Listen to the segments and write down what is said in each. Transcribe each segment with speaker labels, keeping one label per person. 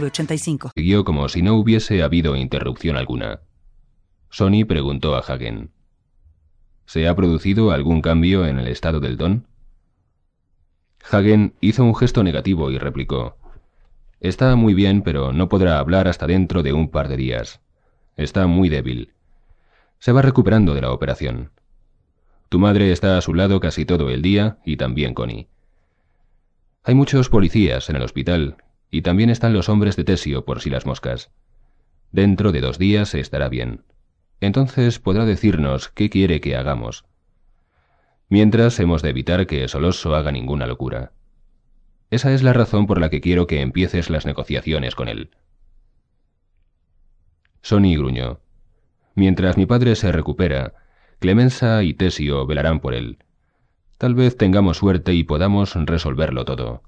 Speaker 1: 906985.
Speaker 2: Siguió como si no hubiese habido interrupción alguna. Sony preguntó a Hagen. ¿Se ha producido algún cambio en el estado del don? Hagen hizo un gesto negativo y replicó. Está muy bien, pero no podrá hablar hasta dentro de un par de días. Está muy débil. Se va recuperando de la operación. Tu madre está a su lado casi todo el día y también Connie. Hay muchos policías en el hospital y también están los hombres de Tesio por si las moscas. Dentro de dos días estará bien. Entonces podrá decirnos qué quiere que hagamos. Mientras hemos de evitar que Soloso haga ninguna locura. Esa es la razón por la que quiero que empieces las negociaciones con él. Sony gruñó. Mientras mi padre se recupera, Clemenza y Tesio velarán por él. Tal vez tengamos suerte y podamos resolverlo todo.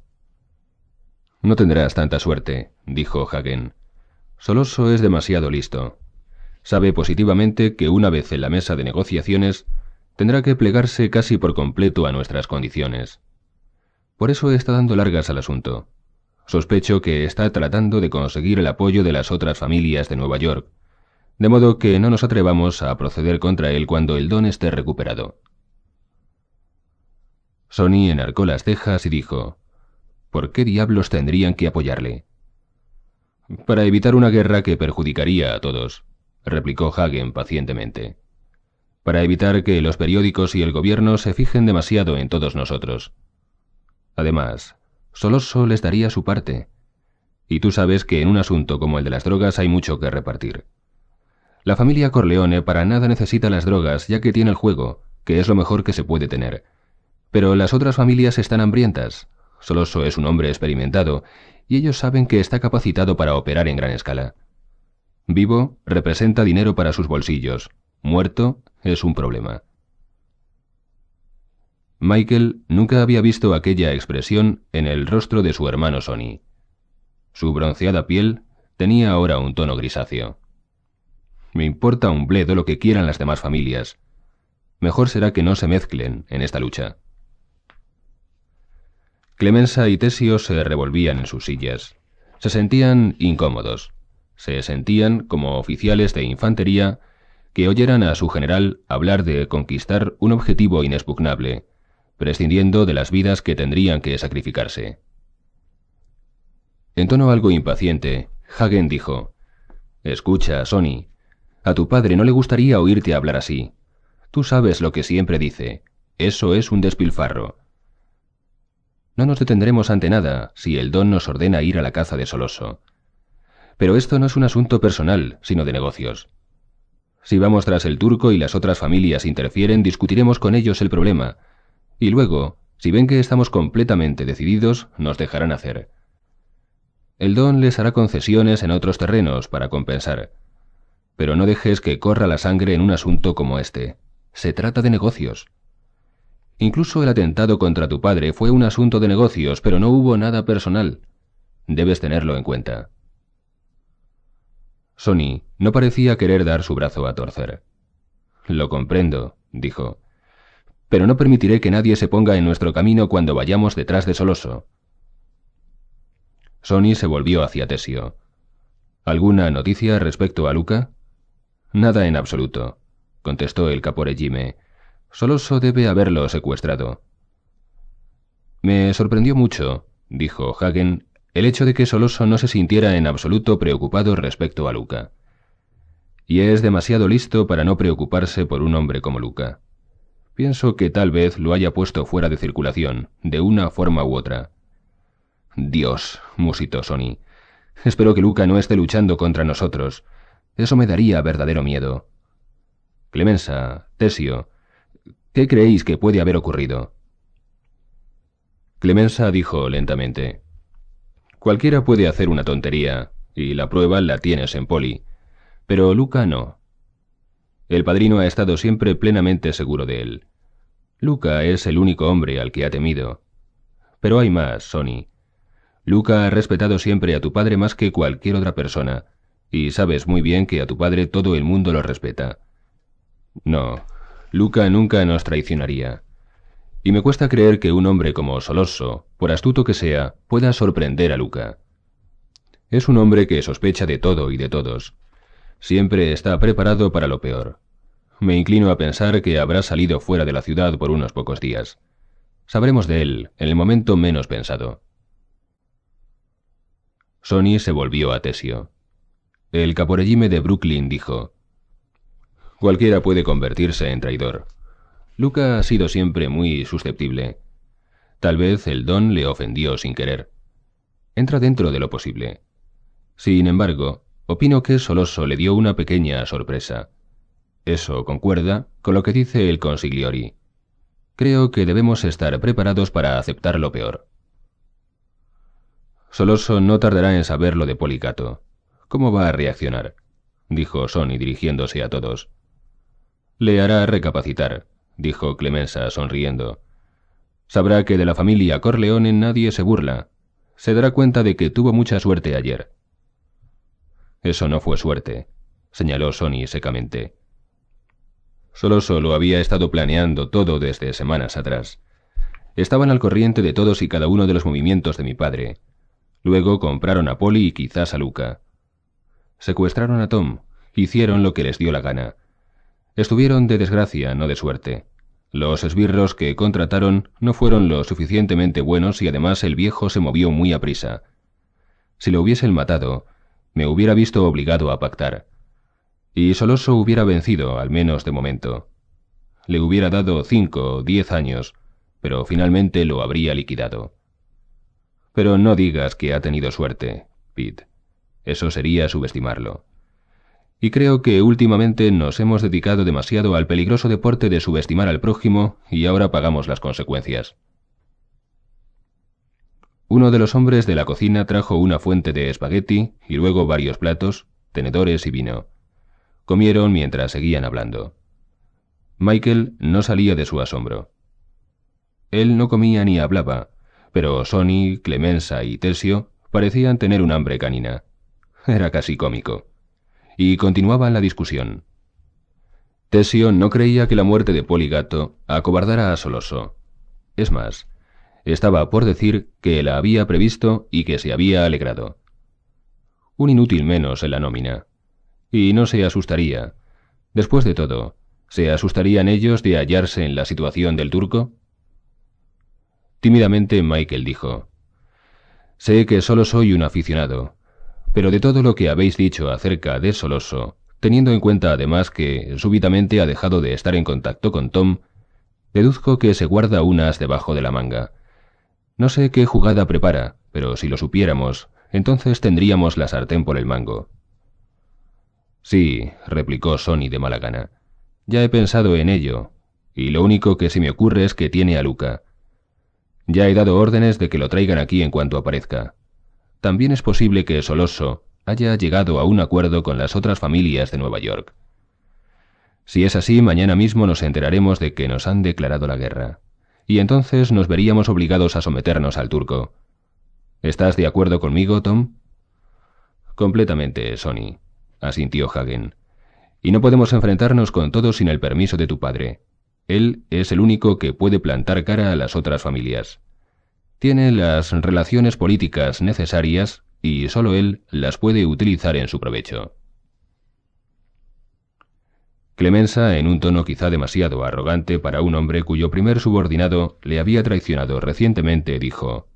Speaker 2: No tendrás tanta suerte, dijo Hagen. Soloso es demasiado listo. Sabe positivamente que una vez en la mesa de negociaciones tendrá que plegarse casi por completo a nuestras condiciones. Por eso está dando largas al asunto. Sospecho que está tratando de conseguir el apoyo de las otras familias de Nueva York, de modo que no nos atrevamos a proceder contra él cuando el don esté recuperado. Sony enarcó las cejas y dijo, ¿Por qué diablos tendrían que apoyarle? Para evitar una guerra que perjudicaría a todos, replicó Hagen pacientemente. Para evitar que los periódicos y el gobierno se fijen demasiado en todos nosotros. Además, Soloso les daría su parte. Y tú sabes que en un asunto como el de las drogas hay mucho que repartir. La familia Corleone para nada necesita las drogas ya que tiene el juego, que es lo mejor que se puede tener. Pero las otras familias están hambrientas. Soloso es un hombre experimentado y ellos saben que está capacitado para operar en gran escala. Vivo representa dinero para sus bolsillos. Muerto es un problema. Michael nunca había visto aquella expresión en el rostro de su hermano Sonny. Su bronceada piel tenía ahora un tono grisáceo. Me importa un bledo lo que quieran las demás familias. Mejor será que no se mezclen en esta lucha. Clemenza y Tesio se revolvían en sus sillas. Se sentían incómodos. Se sentían como oficiales de infantería que oyeran a su general hablar de conquistar un objetivo inexpugnable, prescindiendo de las vidas que tendrían que sacrificarse. En tono algo impaciente, Hagen dijo, Escucha, Sonny, a tu padre no le gustaría oírte hablar así. Tú sabes lo que siempre dice, eso es un despilfarro. No nos detendremos ante nada si el don nos ordena ir a la caza de Soloso. Pero esto no es un asunto personal, sino de negocios. Si vamos tras el turco y las otras familias interfieren, discutiremos con ellos el problema, y luego, si ven que estamos completamente decididos, nos dejarán hacer. El don les hará concesiones en otros terrenos para compensar. Pero no dejes que corra la sangre en un asunto como este. Se trata de negocios. Incluso el atentado contra tu padre fue un asunto de negocios, pero no hubo nada personal. Debes tenerlo en cuenta. Sony no parecía querer dar su brazo a torcer. Lo comprendo, dijo pero no permitiré que nadie se ponga en nuestro camino cuando vayamos detrás de Soloso. Sony se volvió hacia Tesio. ¿Alguna noticia respecto a Luca? Nada en absoluto, contestó el caporegime. Soloso debe haberlo secuestrado. Me sorprendió mucho, dijo Hagen, el hecho de que Soloso no se sintiera en absoluto preocupado respecto a Luca. Y es demasiado listo para no preocuparse por un hombre como Luca. Pienso que tal vez lo haya puesto fuera de circulación, de una forma u otra. Dios, musitó Sony. Espero que Luca no esté luchando contra nosotros. Eso me daría verdadero miedo. Clemensa, Tesio, ¿qué creéis que puede haber ocurrido? Clemensa dijo lentamente. Cualquiera puede hacer una tontería, y la prueba la tienes en Poli. Pero Luca no. El padrino ha estado siempre plenamente seguro de él. Luca es el único hombre al que ha temido. Pero hay más, Sonny. Luca ha respetado siempre a tu padre más que cualquier otra persona, y sabes muy bien que a tu padre todo el mundo lo respeta. No, Luca nunca nos traicionaría. Y me cuesta creer que un hombre como Solosso, por astuto que sea, pueda sorprender a Luca. Es un hombre que sospecha de todo y de todos. Siempre está preparado para lo peor. Me inclino a pensar que habrá salido fuera de la ciudad por unos pocos días. Sabremos de él en el momento menos pensado. Sony se volvió a Tesio. El caporellime de Brooklyn dijo, Cualquiera puede convertirse en traidor. Luca ha sido siempre muy susceptible. Tal vez el don le ofendió sin querer. Entra dentro de lo posible. Sin embargo, opino que Soloso le dio una pequeña sorpresa. Eso concuerda con lo que dice el consigliori. Creo que debemos estar preparados para aceptar lo peor. Soloso no tardará en saber lo de Policato. ¿Cómo va a reaccionar? dijo Sony dirigiéndose a todos. Le hará recapacitar, dijo Clemenza sonriendo. Sabrá que de la familia Corleone nadie se burla. Se dará cuenta de que tuvo mucha suerte ayer. Eso no fue suerte, señaló Sony secamente. Solo solo había estado planeando todo desde semanas atrás. Estaban al corriente de todos y cada uno de los movimientos de mi padre. Luego compraron a Polly y quizás a Luca. Secuestraron a Tom, hicieron lo que les dio la gana. Estuvieron de desgracia, no de suerte. Los esbirros que contrataron no fueron lo suficientemente buenos y además el viejo se movió muy a prisa. Si lo hubiesen matado, me hubiera visto obligado a pactar y Soloso hubiera vencido, al menos de momento. Le hubiera dado cinco o diez años, pero finalmente lo habría liquidado. Pero no digas que ha tenido suerte, Pete. Eso sería subestimarlo. Y creo que últimamente nos hemos dedicado demasiado al peligroso deporte de subestimar al prójimo y ahora pagamos las consecuencias. Uno de los hombres de la cocina trajo una fuente de espagueti y luego varios platos, tenedores y vino. Comieron mientras seguían hablando. Michael no salía de su asombro. Él no comía ni hablaba, pero Sonny, Clemenza y Tesio parecían tener un hambre canina. Era casi cómico. Y continuaban la discusión. Tesio no creía que la muerte de Poligato acobardara a Soloso. Es más, estaba por decir que la había previsto y que se había alegrado. Un inútil menos en la nómina. Y no se asustaría. Después de todo, ¿se asustarían ellos de hallarse en la situación del turco? Tímidamente Michael dijo, Sé que solo soy un aficionado, pero de todo lo que habéis dicho acerca de Soloso, teniendo en cuenta además que súbitamente ha dejado de estar en contacto con Tom, deduzco que se guarda unas debajo de la manga. No sé qué jugada prepara, pero si lo supiéramos, entonces tendríamos la sartén por el mango. Sí, replicó Sony de mala gana. Ya he pensado en ello, y lo único que se me ocurre es que tiene a Luca. Ya he dado órdenes de que lo traigan aquí en cuanto aparezca. También es posible que Soloso haya llegado a un acuerdo con las otras familias de Nueva York. Si es así, mañana mismo nos enteraremos de que nos han declarado la guerra, y entonces nos veríamos obligados a someternos al turco. ¿Estás de acuerdo conmigo, Tom? Completamente, Sony asintió Hagen. Y no podemos enfrentarnos con todo sin el permiso de tu padre. Él es el único que puede plantar cara a las otras familias. Tiene las relaciones políticas necesarias y solo él las puede utilizar en su provecho. Clemenza, en un tono quizá demasiado arrogante para un hombre cuyo primer subordinado le había traicionado recientemente, dijo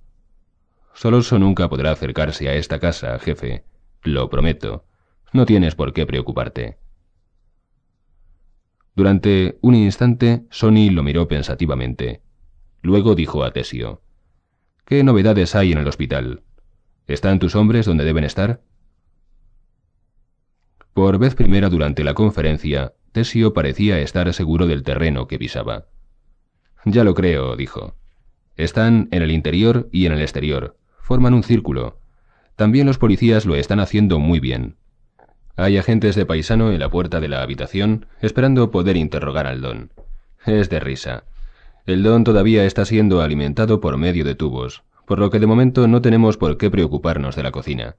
Speaker 2: Soloso nunca podrá acercarse a esta casa, jefe. Lo prometo. No tienes por qué preocuparte. Durante un instante, Sony lo miró pensativamente. Luego dijo a Tesio, ¿Qué novedades hay en el hospital? ¿Están tus hombres donde deben estar? Por vez primera durante la conferencia, Tesio parecía estar seguro del terreno que pisaba. Ya lo creo, dijo. Están en el interior y en el exterior. Forman un círculo. También los policías lo están haciendo muy bien. Hay agentes de paisano en la puerta de la habitación esperando poder interrogar al don. Es de risa. El don todavía está siendo alimentado por medio de tubos, por lo que de momento no tenemos por qué preocuparnos de la cocina.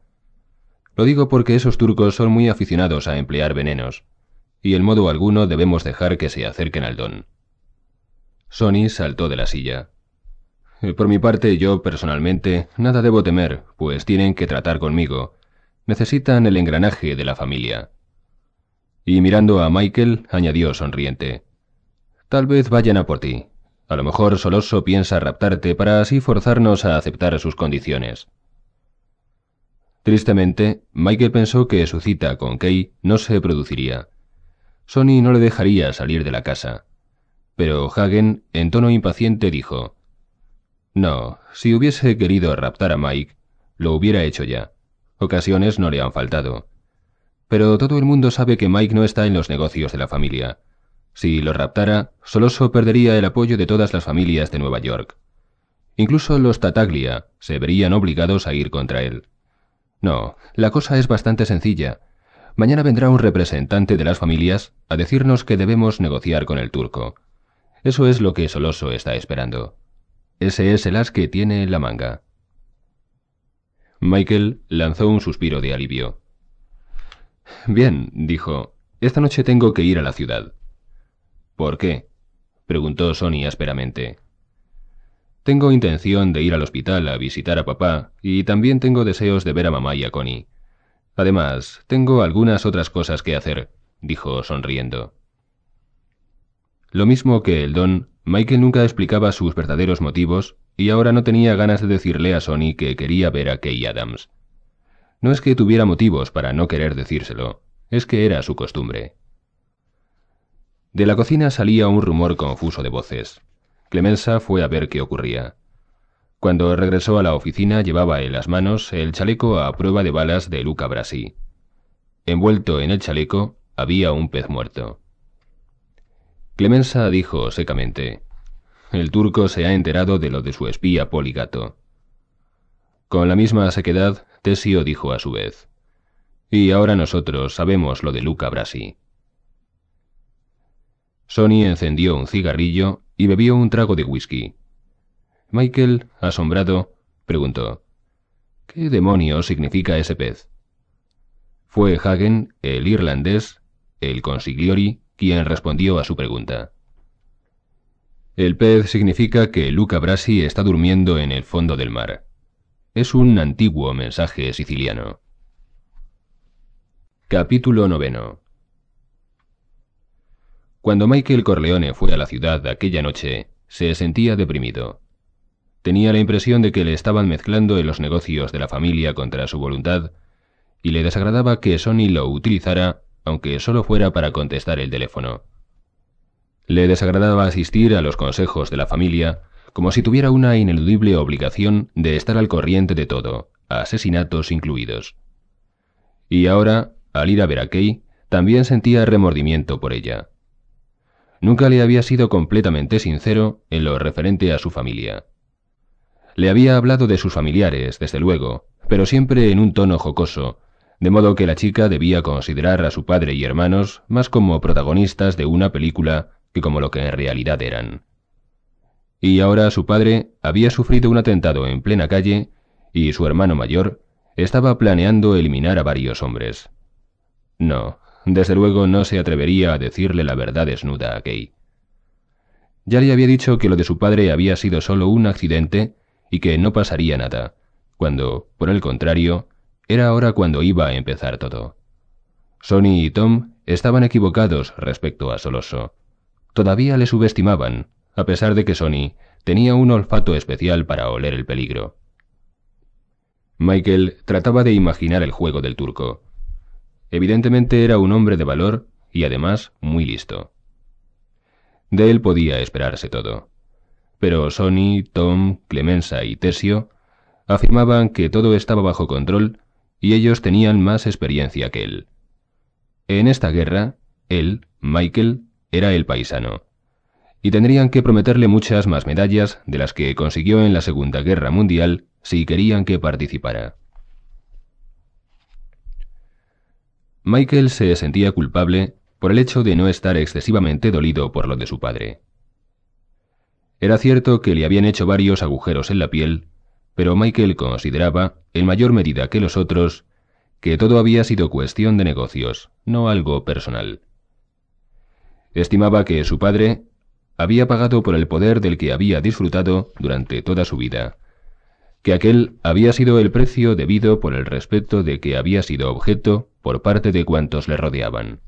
Speaker 2: Lo digo porque esos turcos son muy aficionados a emplear venenos, y en modo alguno debemos dejar que se acerquen al don. Sony saltó de la silla. Por mi parte, yo personalmente nada debo temer, pues tienen que tratar conmigo. Necesitan el engranaje de la familia. Y mirando a Michael, añadió sonriente. Tal vez vayan a por ti. A lo mejor Soloso piensa raptarte para así forzarnos a aceptar sus condiciones. Tristemente, Michael pensó que su cita con Kay no se produciría. Sony no le dejaría salir de la casa. Pero Hagen, en tono impaciente, dijo, No, si hubiese querido raptar a Mike, lo hubiera hecho ya. Ocasiones no le han faltado. Pero todo el mundo sabe que Mike no está en los negocios de la familia. Si lo raptara, Soloso perdería el apoyo de todas las familias de Nueva York. Incluso los Tataglia se verían obligados a ir contra él. No, la cosa es bastante sencilla. Mañana vendrá un representante de las familias a decirnos que debemos negociar con el turco. Eso es lo que Soloso está esperando. Ese es el as que tiene en la manga. Michael lanzó un suspiro de alivio. Bien, dijo, esta noche tengo que ir a la ciudad. ¿Por qué? preguntó Sony ásperamente. Tengo intención de ir al hospital a visitar a papá y también tengo deseos de ver a mamá y a Connie. Además, tengo algunas otras cosas que hacer, dijo sonriendo. Lo mismo que el don, Michael nunca explicaba sus verdaderos motivos y ahora no tenía ganas de decirle a Sony que quería ver a Kay Adams. No es que tuviera motivos para no querer decírselo, es que era su costumbre. De la cocina salía un rumor confuso de voces. Clemenza fue a ver qué ocurría. Cuando regresó a la oficina llevaba en las manos el chaleco a prueba de balas de Luca Brasi. Envuelto en el chaleco había un pez muerto. Clemenza dijo secamente, El turco se ha enterado de lo de su espía Poligato. Con la misma sequedad, Tesio dijo a su vez, Y ahora nosotros sabemos lo de Luca Brasi. Sony encendió un cigarrillo y bebió un trago de whisky. Michael, asombrado, preguntó, ¿Qué demonios significa ese pez? Fue Hagen, el irlandés, el consigliori, quien respondió a su pregunta. El pez significa que Luca Brasi está durmiendo en el fondo del mar. Es un antiguo mensaje siciliano. Capítulo noveno cuando Michael Corleone fue a la ciudad aquella noche, se sentía deprimido. Tenía la impresión de que le estaban mezclando en los negocios de la familia contra su voluntad, y le desagradaba que Sony lo utilizara, aunque solo fuera para contestar el teléfono. Le desagradaba asistir a los consejos de la familia, como si tuviera una ineludible obligación de estar al corriente de todo, asesinatos incluidos. Y ahora, al ir a ver a Kay, también sentía remordimiento por ella. Nunca le había sido completamente sincero en lo referente a su familia. Le había hablado de sus familiares, desde luego, pero siempre en un tono jocoso, de modo que la chica debía considerar a su padre y hermanos más como protagonistas de una película que como lo que en realidad eran. Y ahora su padre había sufrido un atentado en plena calle y su hermano mayor estaba planeando eliminar a varios hombres. No, desde luego no se atrevería a decirle la verdad desnuda a Kay. Ya le había dicho que lo de su padre había sido solo un accidente y que no pasaría nada, cuando, por el contrario, era ahora cuando iba a empezar todo. Sony y Tom estaban equivocados respecto a Soloso. Todavía le subestimaban, a pesar de que Sony tenía un olfato especial para oler el peligro. Michael trataba de imaginar el juego del turco. Evidentemente era un hombre de valor y además muy listo. De él podía esperarse todo. Pero Sony, Tom, Clemenza y Tesio afirmaban que todo estaba bajo control y ellos tenían más experiencia que él. En esta guerra, él, Michael, era el paisano, y tendrían que prometerle muchas más medallas de las que consiguió en la Segunda Guerra Mundial si querían que participara. Michael se sentía culpable por el hecho de no estar excesivamente dolido por lo de su padre. Era cierto que le habían hecho varios agujeros en la piel, pero Michael consideraba, en mayor medida que los otros, que todo había sido cuestión de negocios, no algo personal. Estimaba que su padre había pagado por el poder del que había disfrutado durante toda su vida, que aquel había sido el precio debido por el respeto de que había sido objeto por parte de cuantos le rodeaban.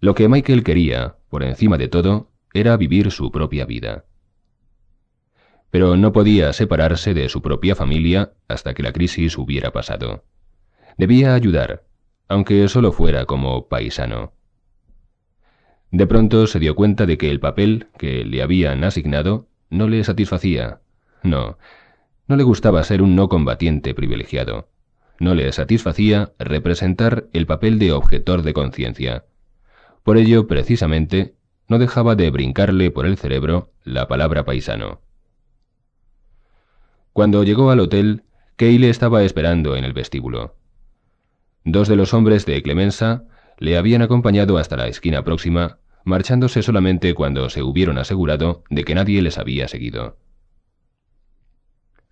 Speaker 2: Lo que Michael quería, por encima de todo, era vivir su propia vida. Pero no podía separarse de su propia familia hasta que la crisis hubiera pasado. Debía ayudar, aunque solo fuera como paisano. De pronto se dio cuenta de que el papel que le habían asignado no le satisfacía. No, no le gustaba ser un no combatiente privilegiado. No le satisfacía representar el papel de objetor de conciencia. Por ello, precisamente, no dejaba de brincarle por el cerebro la palabra paisano. Cuando llegó al hotel, Kay le estaba esperando en el vestíbulo. Dos de los hombres de Clemenza le habían acompañado hasta la esquina próxima, marchándose solamente cuando se hubieron asegurado de que nadie les había seguido.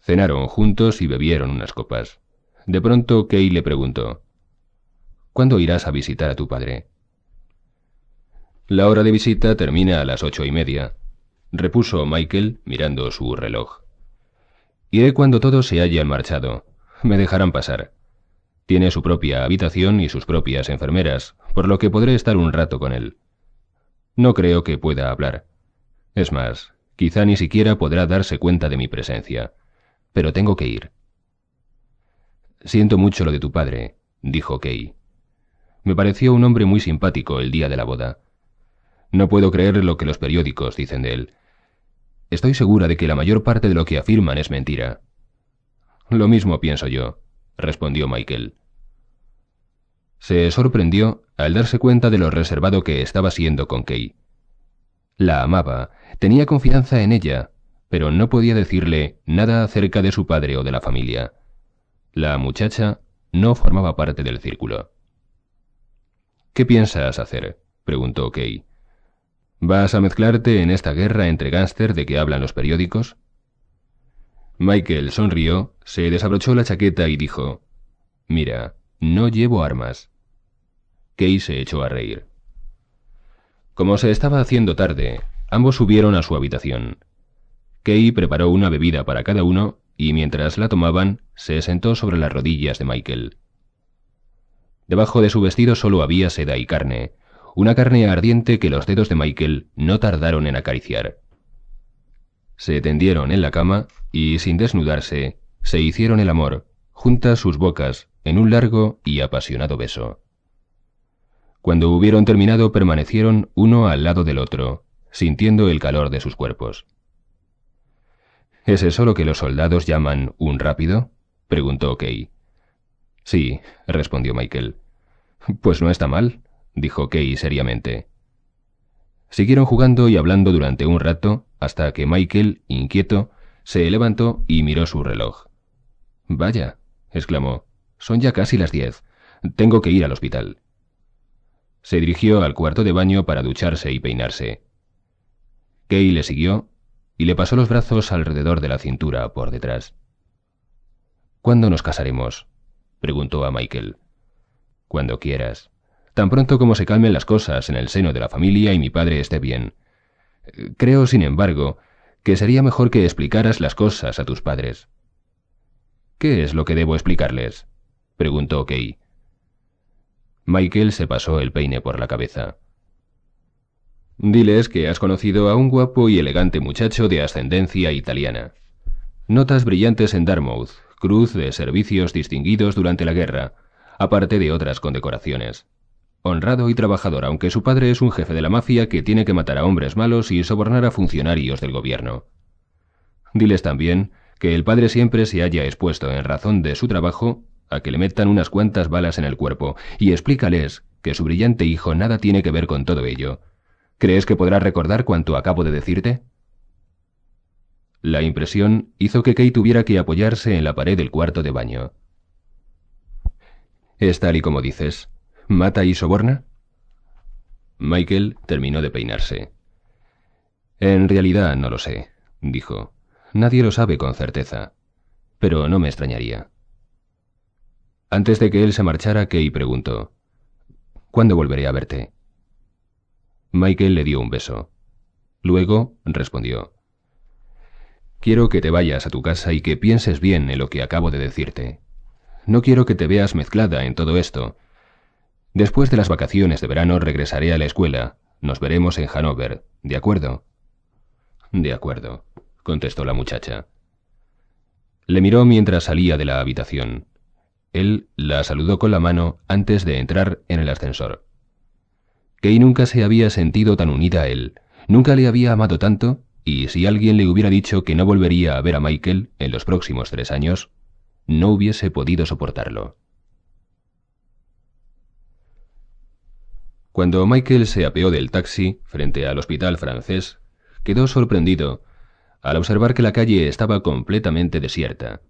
Speaker 2: Cenaron juntos y bebieron unas copas. De pronto Kay le preguntó, ¿Cuándo irás a visitar a tu padre? La hora de visita termina a las ocho y media, repuso Michael mirando su reloj. Iré cuando todos se hayan marchado. Me dejarán pasar. Tiene su propia habitación y sus propias enfermeras, por lo que podré estar un rato con él. No creo que pueda hablar. Es más, quizá ni siquiera podrá darse cuenta de mi presencia. Pero tengo que ir. Siento mucho lo de tu padre, dijo Kay. Me pareció un hombre muy simpático el día de la boda. No puedo creer lo que los periódicos dicen de él. Estoy segura de que la mayor parte de lo que afirman es mentira. Lo mismo pienso yo, respondió Michael. Se sorprendió al darse cuenta de lo reservado que estaba siendo con Kay. La amaba, tenía confianza en ella, pero no podía decirle nada acerca de su padre o de la familia. La muchacha no formaba parte del círculo. ¿Qué piensas hacer? preguntó Kay. ¿Vas a mezclarte en esta guerra entre gánster de que hablan los periódicos? Michael sonrió, se desabrochó la chaqueta y dijo, Mira, no llevo armas. Kay se echó a reír. Como se estaba haciendo tarde, ambos subieron a su habitación. Kay preparó una bebida para cada uno y mientras la tomaban, se sentó sobre las rodillas de Michael. Debajo de su vestido solo había seda y carne, una carne ardiente que los dedos de Michael no tardaron en acariciar. Se tendieron en la cama y, sin desnudarse, se hicieron el amor, juntas sus bocas, en un largo y apasionado beso. Cuando hubieron terminado permanecieron uno al lado del otro, sintiendo el calor de sus cuerpos. ¿Es eso lo que los soldados llaman un rápido? preguntó Kay. Sí, respondió Michael. Pues no está mal, dijo Kay seriamente. Siguieron jugando y hablando durante un rato hasta que Michael, inquieto, se levantó y miró su reloj. Vaya, exclamó, son ya casi las diez. Tengo que ir al hospital. Se dirigió al cuarto de baño para ducharse y peinarse. Kay le siguió y le pasó los brazos alrededor de la cintura por detrás. ¿Cuándo nos casaremos? preguntó a Michael. Cuando quieras. Tan pronto como se calmen las cosas en el seno de la familia y mi padre esté bien. Creo, sin embargo, que sería mejor que explicaras las cosas a tus padres. ¿Qué es lo que debo explicarles? preguntó Kay. Michael se pasó el peine por la cabeza. Diles que has conocido a un guapo y elegante muchacho de ascendencia italiana. Notas brillantes en Dartmouth, cruz de servicios distinguidos durante la guerra, aparte de otras condecoraciones. Honrado y trabajador, aunque su padre es un jefe de la mafia que tiene que matar a hombres malos y sobornar a funcionarios del gobierno. Diles también que el padre siempre se haya expuesto en razón de su trabajo a que le metan unas cuantas balas en el cuerpo, y explícales que su brillante hijo nada tiene que ver con todo ello, ¿Crees que podrás recordar cuanto acabo de decirte? La impresión hizo que Kay tuviera que apoyarse en la pared del cuarto de baño. ¿Es tal y como dices? ¿Mata y soborna? Michael terminó de peinarse. En realidad no lo sé, dijo. Nadie lo sabe con certeza, pero no me extrañaría. Antes de que él se marchara, Kay preguntó, ¿Cuándo volveré a verte? Michael le dio un beso. Luego respondió, Quiero que te vayas a tu casa y que pienses bien en lo que acabo de decirte. No quiero que te veas mezclada en todo esto. Después de las vacaciones de verano regresaré a la escuela. Nos veremos en Hanover, ¿de acuerdo? De acuerdo, contestó la muchacha. Le miró mientras salía de la habitación. Él la saludó con la mano antes de entrar en el ascensor. Kay nunca se había sentido tan unida a él, nunca le había amado tanto, y si alguien le hubiera dicho que no volvería a ver a Michael en los próximos tres años, no hubiese podido soportarlo. Cuando Michael se apeó del taxi frente al hospital francés, quedó sorprendido al observar que la calle estaba completamente desierta.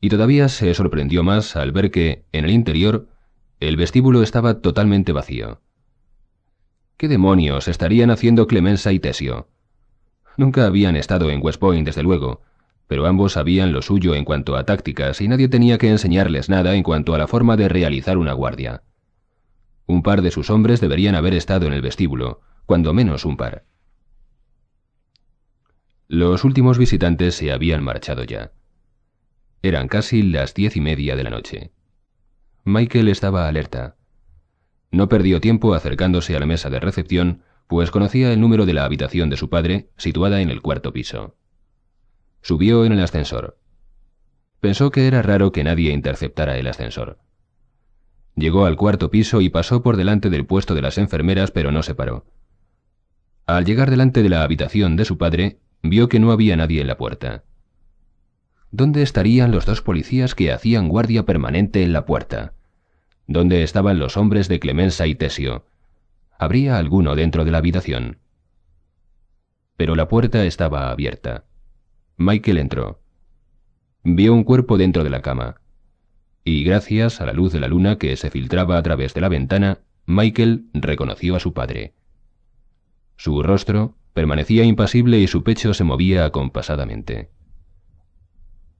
Speaker 2: Y todavía se sorprendió más al ver que, en el interior, el vestíbulo estaba totalmente vacío. ¿Qué demonios estarían haciendo Clemenza y Tesio? Nunca habían estado en West Point, desde luego, pero ambos sabían lo suyo en cuanto a tácticas y nadie tenía que enseñarles nada en cuanto a la forma de realizar una guardia. Un par de sus hombres deberían haber estado en el vestíbulo, cuando menos un par. Los últimos visitantes se habían marchado ya. Eran casi las diez y media de la noche. Michael estaba alerta. No perdió tiempo acercándose a la mesa de recepción, pues conocía el número de la habitación de su padre, situada en el cuarto piso. Subió en el ascensor. Pensó que era raro que nadie interceptara el ascensor. Llegó al cuarto piso y pasó por delante del puesto de las enfermeras, pero no se paró. Al llegar delante de la habitación de su padre, vio que no había nadie en la puerta. ¿Dónde estarían los dos policías que hacían guardia permanente en la puerta? ¿Dónde estaban los hombres de Clemenza y Tesio? ¿Habría alguno dentro de la habitación? Pero la puerta estaba abierta. Michael entró. Vio un cuerpo dentro de la cama. Y gracias a la luz de la luna que se filtraba a través de la ventana, Michael reconoció a su padre. Su rostro permanecía impasible y su pecho se movía acompasadamente.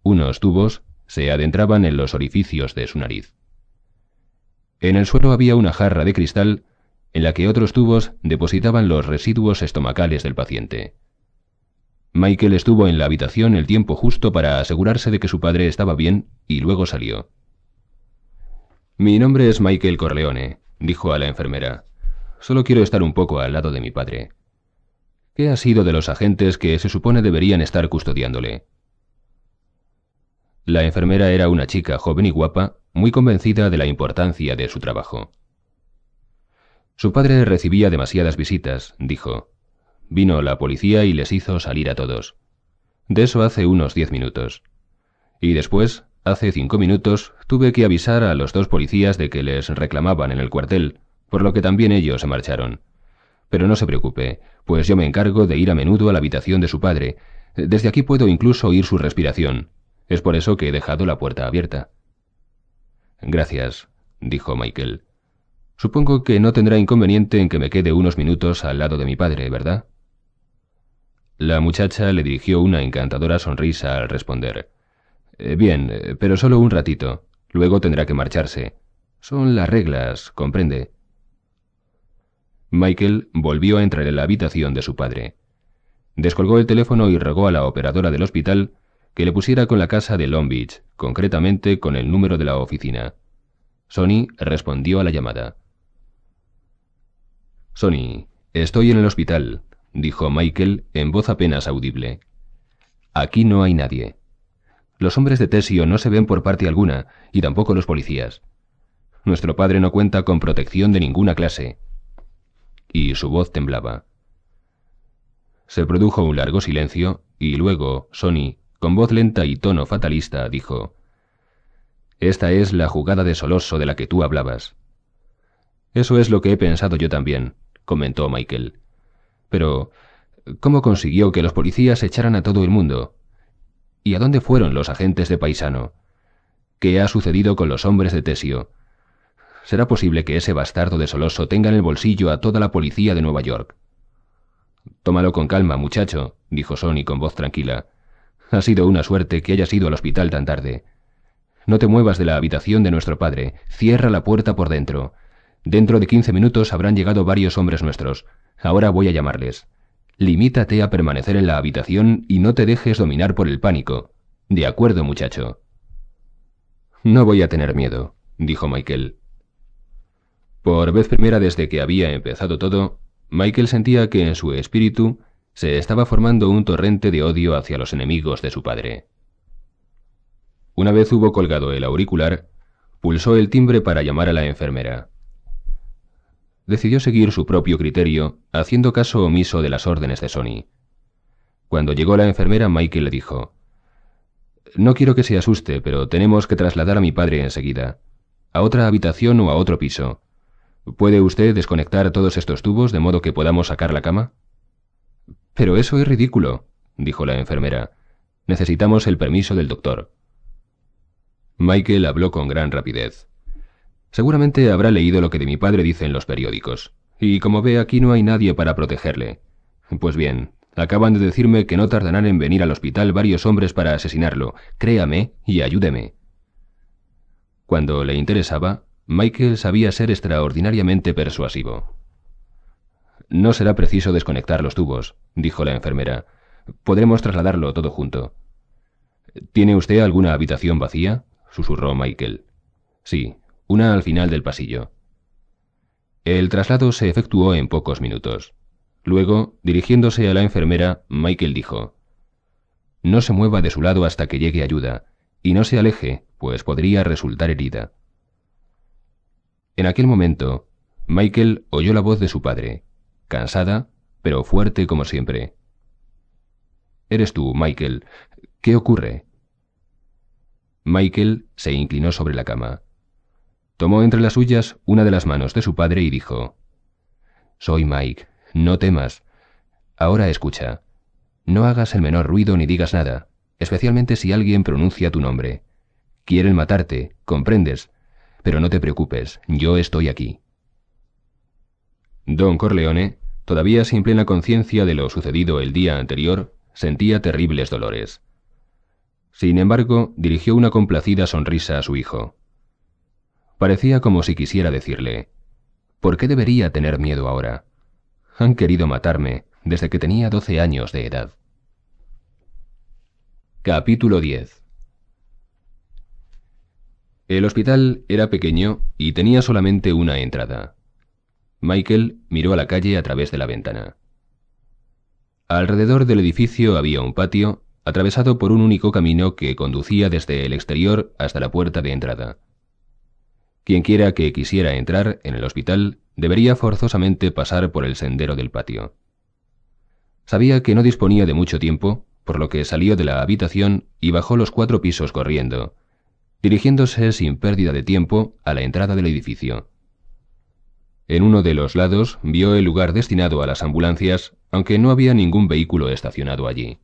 Speaker 2: Unos tubos se adentraban en los orificios de su nariz. En el suelo había una jarra de cristal en la que otros tubos depositaban los residuos estomacales del paciente. Michael estuvo en la habitación el tiempo justo para asegurarse de que su padre estaba bien y luego salió. Mi nombre es Michael Corleone, dijo a la enfermera. Solo quiero estar un poco al lado de mi padre. ¿Qué ha sido de los agentes que se supone deberían estar custodiándole? La enfermera era una chica joven y guapa, muy convencida de la importancia de su trabajo. Su padre recibía demasiadas visitas, dijo. Vino la policía y les hizo salir a todos. De eso hace unos diez minutos. Y después, hace cinco minutos, tuve que avisar a los dos policías de que les reclamaban en el cuartel, por lo que también ellos se marcharon. Pero no se preocupe, pues yo me encargo de ir a menudo a la habitación de su padre. Desde aquí puedo incluso oír su respiración. Es por eso que he dejado la puerta abierta. Gracias, dijo Michael. Supongo que no tendrá inconveniente en que me quede unos minutos al lado de mi padre, ¿verdad? La muchacha le dirigió una encantadora sonrisa al responder. Eh, bien, eh, pero solo un ratito. Luego tendrá que marcharse. Son las reglas, comprende. Michael volvió a entrar en la habitación de su padre. Descolgó el teléfono y rogó a la operadora del hospital que le pusiera con la casa de Long Beach, concretamente con el número de la oficina. Sony respondió a la llamada. Sony, estoy en el hospital, dijo Michael en voz apenas audible. Aquí no hay nadie. Los hombres de Tesio no se ven por parte alguna, y tampoco los policías. Nuestro padre no cuenta con protección de ninguna clase. Y su voz temblaba. Se produjo un largo silencio, y luego Sony, con voz lenta y tono fatalista, dijo Esta es la jugada de Soloso de la que tú hablabas. Eso es lo que he pensado yo también, comentó Michael. Pero, ¿cómo consiguió que los policías echaran a todo el mundo? ¿Y a dónde fueron los agentes de paisano? ¿Qué ha sucedido con los hombres de Tesio? ¿Será posible que ese bastardo de Soloso tenga en el bolsillo a toda la policía de Nueva York? Tómalo con calma, muchacho, dijo Sonny con voz tranquila. Ha sido una suerte que hayas ido al hospital tan tarde. No te muevas de la habitación de nuestro padre. Cierra la puerta por dentro. Dentro de quince minutos habrán llegado varios hombres nuestros. Ahora voy a llamarles. Limítate a permanecer en la habitación y no te dejes dominar por el pánico. De acuerdo, muchacho. No voy a tener miedo, dijo Michael. Por vez primera desde que había empezado todo, Michael sentía que en su espíritu se estaba formando un torrente de odio hacia los enemigos de su padre. Una vez hubo colgado el auricular, pulsó el timbre para llamar a la enfermera. Decidió seguir su propio criterio, haciendo caso omiso de las órdenes de Sony. Cuando llegó la enfermera, Michael le dijo, No quiero que se asuste, pero tenemos que trasladar a mi padre enseguida, a otra habitación o a otro piso. ¿Puede usted desconectar todos estos tubos de modo que podamos sacar la cama? Pero eso es ridículo, dijo la enfermera. Necesitamos el permiso del doctor. Michael habló con gran rapidez. Seguramente habrá leído lo que de mi padre dicen los periódicos, y como ve aquí no hay nadie para protegerle. Pues bien, acaban de decirme que no tardarán en venir al hospital varios hombres para asesinarlo. Créame y ayúdeme. Cuando le interesaba, Michael sabía ser extraordinariamente persuasivo. No será preciso desconectar los tubos, dijo la enfermera. Podremos trasladarlo todo junto. ¿Tiene usted alguna habitación vacía? susurró Michael. Sí, una al final del pasillo. El traslado se efectuó en pocos minutos. Luego, dirigiéndose a la enfermera, Michael dijo, No se mueva de su lado hasta que llegue ayuda, y no se aleje, pues podría resultar herida. En aquel momento, Michael oyó la voz de su padre, cansada, pero fuerte como siempre. Eres tú, Michael. ¿Qué ocurre? Michael se inclinó sobre la cama. Tomó entre las suyas una de las manos de su padre y dijo, Soy Mike, no temas. Ahora escucha. No hagas el menor ruido ni digas nada, especialmente si alguien pronuncia tu nombre. Quieren matarte, comprendes, pero no te preocupes, yo estoy aquí. Don Corleone, todavía sin plena conciencia de lo sucedido el día anterior, sentía terribles dolores. Sin embargo, dirigió una complacida sonrisa a su hijo. Parecía como si quisiera decirle, ¿por qué debería tener miedo ahora? Han querido matarme desde que tenía doce años de edad. Capítulo 10 El hospital era pequeño y tenía solamente una entrada. Michael miró a la calle a través de la ventana. Alrededor del edificio había un patio atravesado por un único camino que conducía desde el exterior hasta la puerta de entrada. Quienquiera que quisiera entrar en el hospital debería forzosamente pasar por el sendero del patio. Sabía que no disponía de mucho tiempo, por lo que salió de la habitación y bajó los cuatro pisos corriendo, dirigiéndose sin pérdida de tiempo a la entrada del edificio. En uno de los lados vio el lugar destinado a las ambulancias, aunque no había ningún vehículo estacionado allí.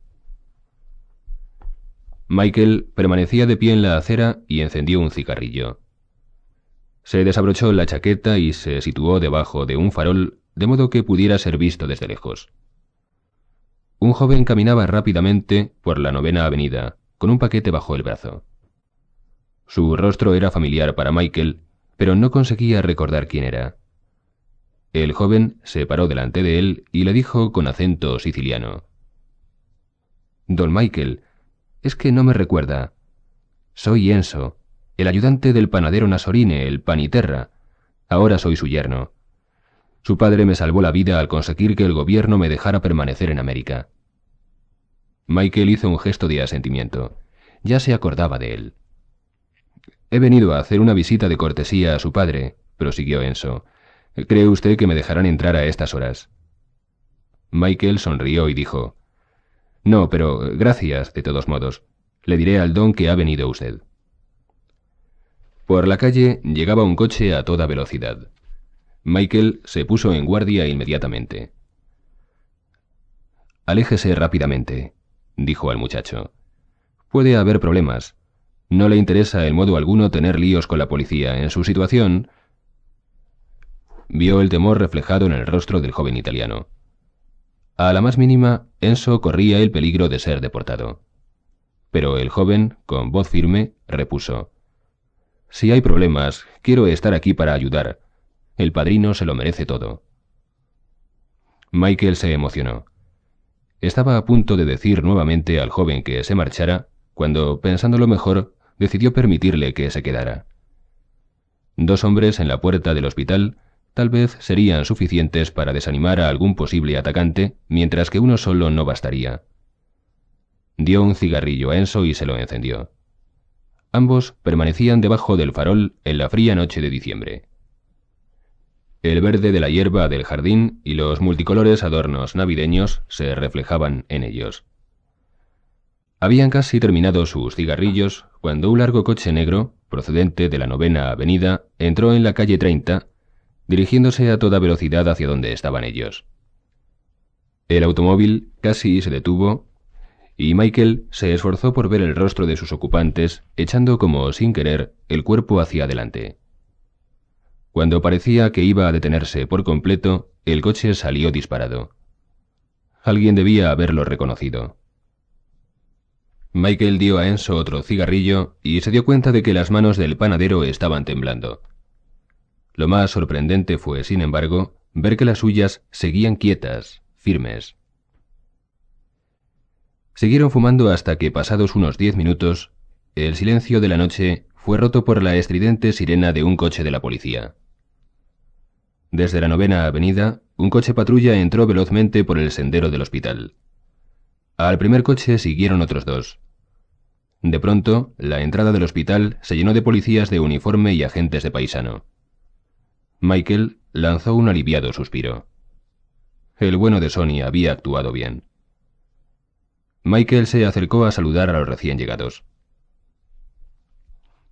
Speaker 2: Michael permanecía de pie en la acera y encendió un cigarrillo. Se desabrochó la chaqueta y se situó debajo de un farol de modo que pudiera ser visto desde lejos. Un joven caminaba rápidamente por la novena avenida, con un paquete bajo el brazo. Su rostro era familiar para Michael, pero no conseguía recordar quién era. El joven se paró delante de él y le dijo con acento siciliano. Don Michael, es que no me recuerda. Soy Enzo, el ayudante del panadero Nasorine, el paniterra. Ahora soy su yerno. Su padre me salvó la vida al conseguir que el gobierno me dejara permanecer en América. Michael hizo un gesto de asentimiento. Ya se acordaba de él. He venido a hacer una visita de cortesía a su padre, prosiguió Enzo. ¿Cree usted que me dejarán entrar a estas horas? Michael sonrió y dijo, no, pero gracias, de todos modos. Le diré al don que ha venido usted. Por la calle llegaba un coche a toda velocidad. Michael se puso en guardia inmediatamente. Aléjese rápidamente, dijo al muchacho. Puede haber problemas. No le interesa en modo alguno tener líos con la policía. En su situación... Vio el temor reflejado en el rostro del joven italiano. A la más mínima, Enzo corría el peligro de ser deportado. Pero el joven, con voz firme, repuso. Si hay problemas, quiero estar aquí para ayudar. El padrino se lo merece todo. Michael se emocionó. Estaba a punto de decir nuevamente al joven que se marchara, cuando, pensándolo mejor, decidió permitirle que se quedara. Dos hombres en la puerta del hospital tal vez serían suficientes para desanimar a algún posible atacante, mientras que uno solo no bastaría. Dio un cigarrillo a Enzo y se lo encendió. Ambos permanecían debajo del farol en la fría noche de diciembre. El verde de la hierba del jardín y los multicolores adornos navideños se reflejaban en ellos. Habían casi terminado sus cigarrillos cuando un largo coche negro, procedente de la novena avenida, entró en la calle 30, dirigiéndose a toda velocidad hacia donde estaban ellos. El automóvil casi se detuvo y Michael se esforzó por ver el rostro de sus ocupantes, echando como sin querer el cuerpo hacia adelante. Cuando parecía que iba a detenerse por completo, el coche salió disparado. Alguien debía haberlo reconocido. Michael dio a Enzo otro cigarrillo y se dio cuenta de que las manos del panadero estaban temblando. Lo más sorprendente fue, sin embargo, ver que las suyas seguían quietas, firmes. Siguieron fumando hasta que, pasados unos diez minutos, el silencio de la noche fue roto por la estridente sirena de un coche de la policía. Desde la novena avenida, un coche patrulla entró velozmente por el sendero del hospital. Al primer coche siguieron otros dos. De pronto, la entrada del hospital se llenó de policías de uniforme y agentes de paisano. Michael lanzó un aliviado suspiro. El bueno de Sony había actuado bien. Michael se acercó a saludar a los recién llegados.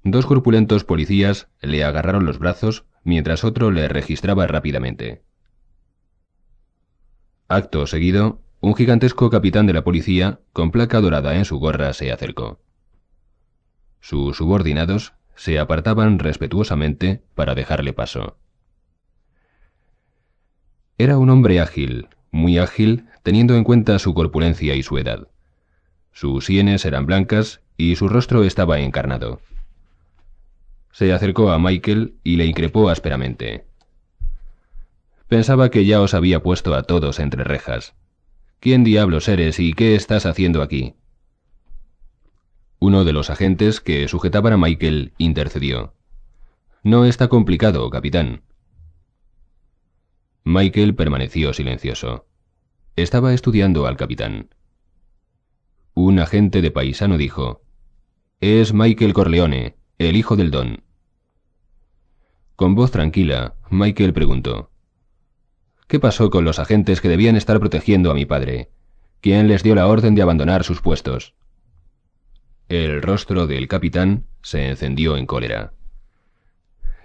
Speaker 2: Dos corpulentos policías le agarraron los brazos mientras otro le registraba rápidamente. Acto seguido, un gigantesco capitán de la policía, con placa dorada en su gorra, se acercó. Sus subordinados se apartaban respetuosamente para dejarle paso. Era un hombre ágil, muy ágil, teniendo en cuenta su corpulencia y su edad. Sus sienes eran blancas y su rostro estaba encarnado. Se acercó a Michael y le increpó ásperamente. Pensaba que ya os había puesto a todos entre rejas. ¿Quién diablos eres y qué estás haciendo aquí? Uno de los agentes que sujetaban a Michael intercedió. No está complicado, capitán. Michael permaneció silencioso. Estaba estudiando al capitán. Un agente de paisano dijo, Es Michael Corleone, el hijo del don. Con voz tranquila, Michael preguntó, ¿Qué pasó con los agentes que debían estar protegiendo a mi padre? ¿Quién les dio la orden de abandonar sus puestos? El rostro del capitán se encendió en cólera.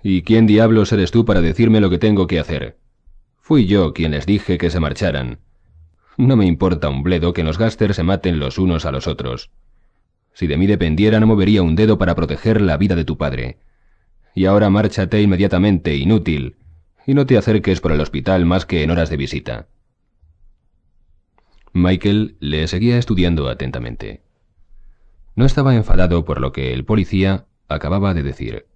Speaker 2: ¿Y quién diablos eres tú para decirme lo que tengo que hacer? Fui yo quien les dije que se marcharan, no me importa un bledo que los Gaster se maten los unos a los otros. Si de mí dependiera no movería un dedo para proteger la vida de tu padre. Y ahora márchate inmediatamente, inútil, y no te acerques por el hospital más que en horas de visita. Michael le seguía estudiando atentamente. No estaba enfadado por lo que el policía acababa de decir.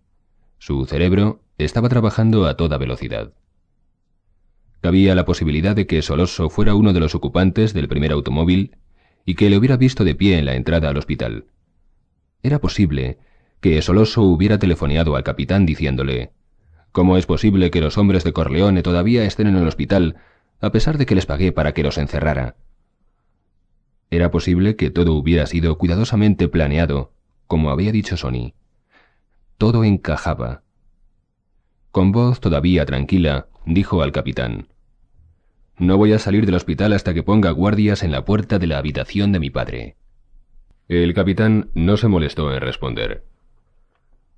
Speaker 2: Su cerebro estaba trabajando a toda velocidad. Cabía la posibilidad de que Soloso fuera uno de los ocupantes del primer automóvil y que le hubiera visto de pie en la entrada al hospital. Era posible que Soloso hubiera telefoneado al capitán diciéndole ¿Cómo es posible que los hombres de Corleone todavía estén en el hospital a pesar de que les pagué para que los encerrara? Era posible que todo hubiera sido cuidadosamente planeado, como había dicho Sony. Todo encajaba. Con voz todavía tranquila, dijo al capitán. No voy a salir del hospital hasta que ponga guardias en la puerta de la habitación de mi padre. El capitán no se molestó en responder.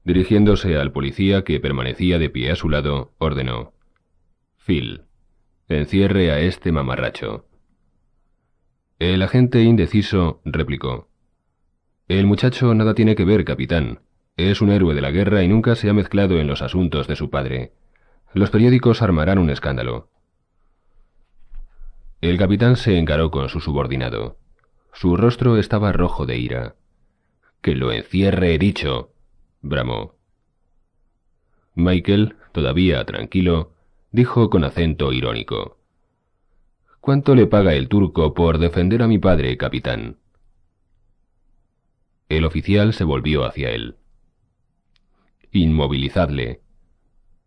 Speaker 2: Dirigiéndose al policía que permanecía de pie a su lado, ordenó. Phil, encierre a este mamarracho. El agente indeciso replicó. El muchacho nada tiene que ver, capitán. Es un héroe de la guerra y nunca se ha mezclado en los asuntos de su padre. Los periódicos armarán un escándalo. El capitán se encaró con su subordinado. Su rostro estaba rojo de ira. Que lo encierre, he dicho. bramó. Michael, todavía tranquilo, dijo con acento irónico. ¿Cuánto le paga el turco por defender a mi padre, capitán? El oficial se volvió hacia él. Inmovilizadle,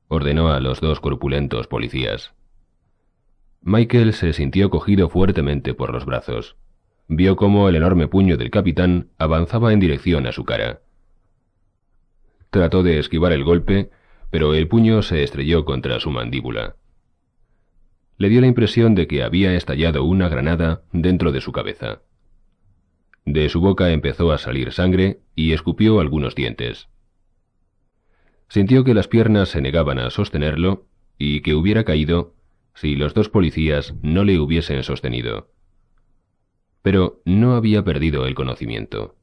Speaker 2: ordenó a los dos corpulentos policías. Michael se sintió cogido fuertemente por los brazos. Vio cómo el enorme puño del capitán avanzaba en dirección a su cara. Trató de esquivar el golpe, pero el puño se estrelló contra su mandíbula. Le dio la impresión de que había estallado una granada dentro de su cabeza. De su boca empezó a salir sangre y escupió algunos dientes. Sintió que las piernas se negaban a sostenerlo y que hubiera caído si los dos policías no le hubiesen sostenido. Pero no había perdido el conocimiento.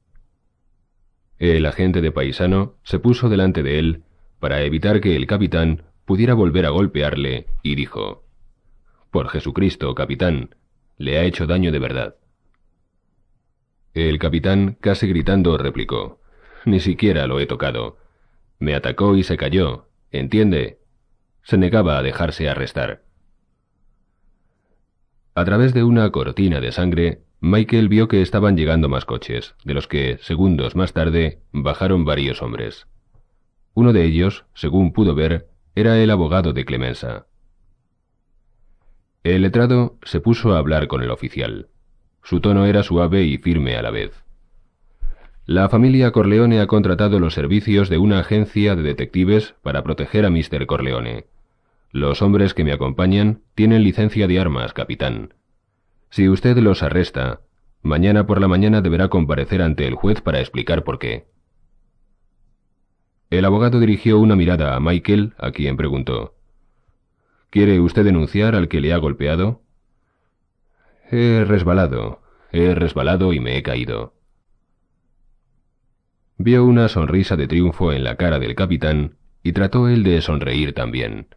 Speaker 2: El agente de paisano se puso delante de él para evitar que el capitán pudiera volver a golpearle y dijo, Por Jesucristo, capitán, le ha hecho daño de verdad. El capitán, casi gritando, replicó, Ni siquiera lo he tocado. Me atacó y se cayó, ¿entiende? Se negaba a dejarse arrestar. A través de una cortina de sangre, Michael vio que estaban llegando más coches, de los que, segundos más tarde, bajaron varios hombres. Uno de ellos, según pudo ver, era el abogado de Clemenza. El letrado se puso a hablar con el oficial. Su tono era suave y firme a la vez. La familia Corleone ha contratado los servicios de una agencia de detectives para proteger a Mr. Corleone. Los hombres que me acompañan tienen licencia de armas, capitán. Si usted los arresta, mañana por la mañana deberá comparecer ante el juez para explicar por qué. El abogado dirigió una mirada a Michael, a quien preguntó. ¿Quiere usted denunciar al que le ha golpeado? He resbalado, he resbalado y me he caído. Vio una sonrisa de triunfo en la cara del capitán y trató él de sonreír también.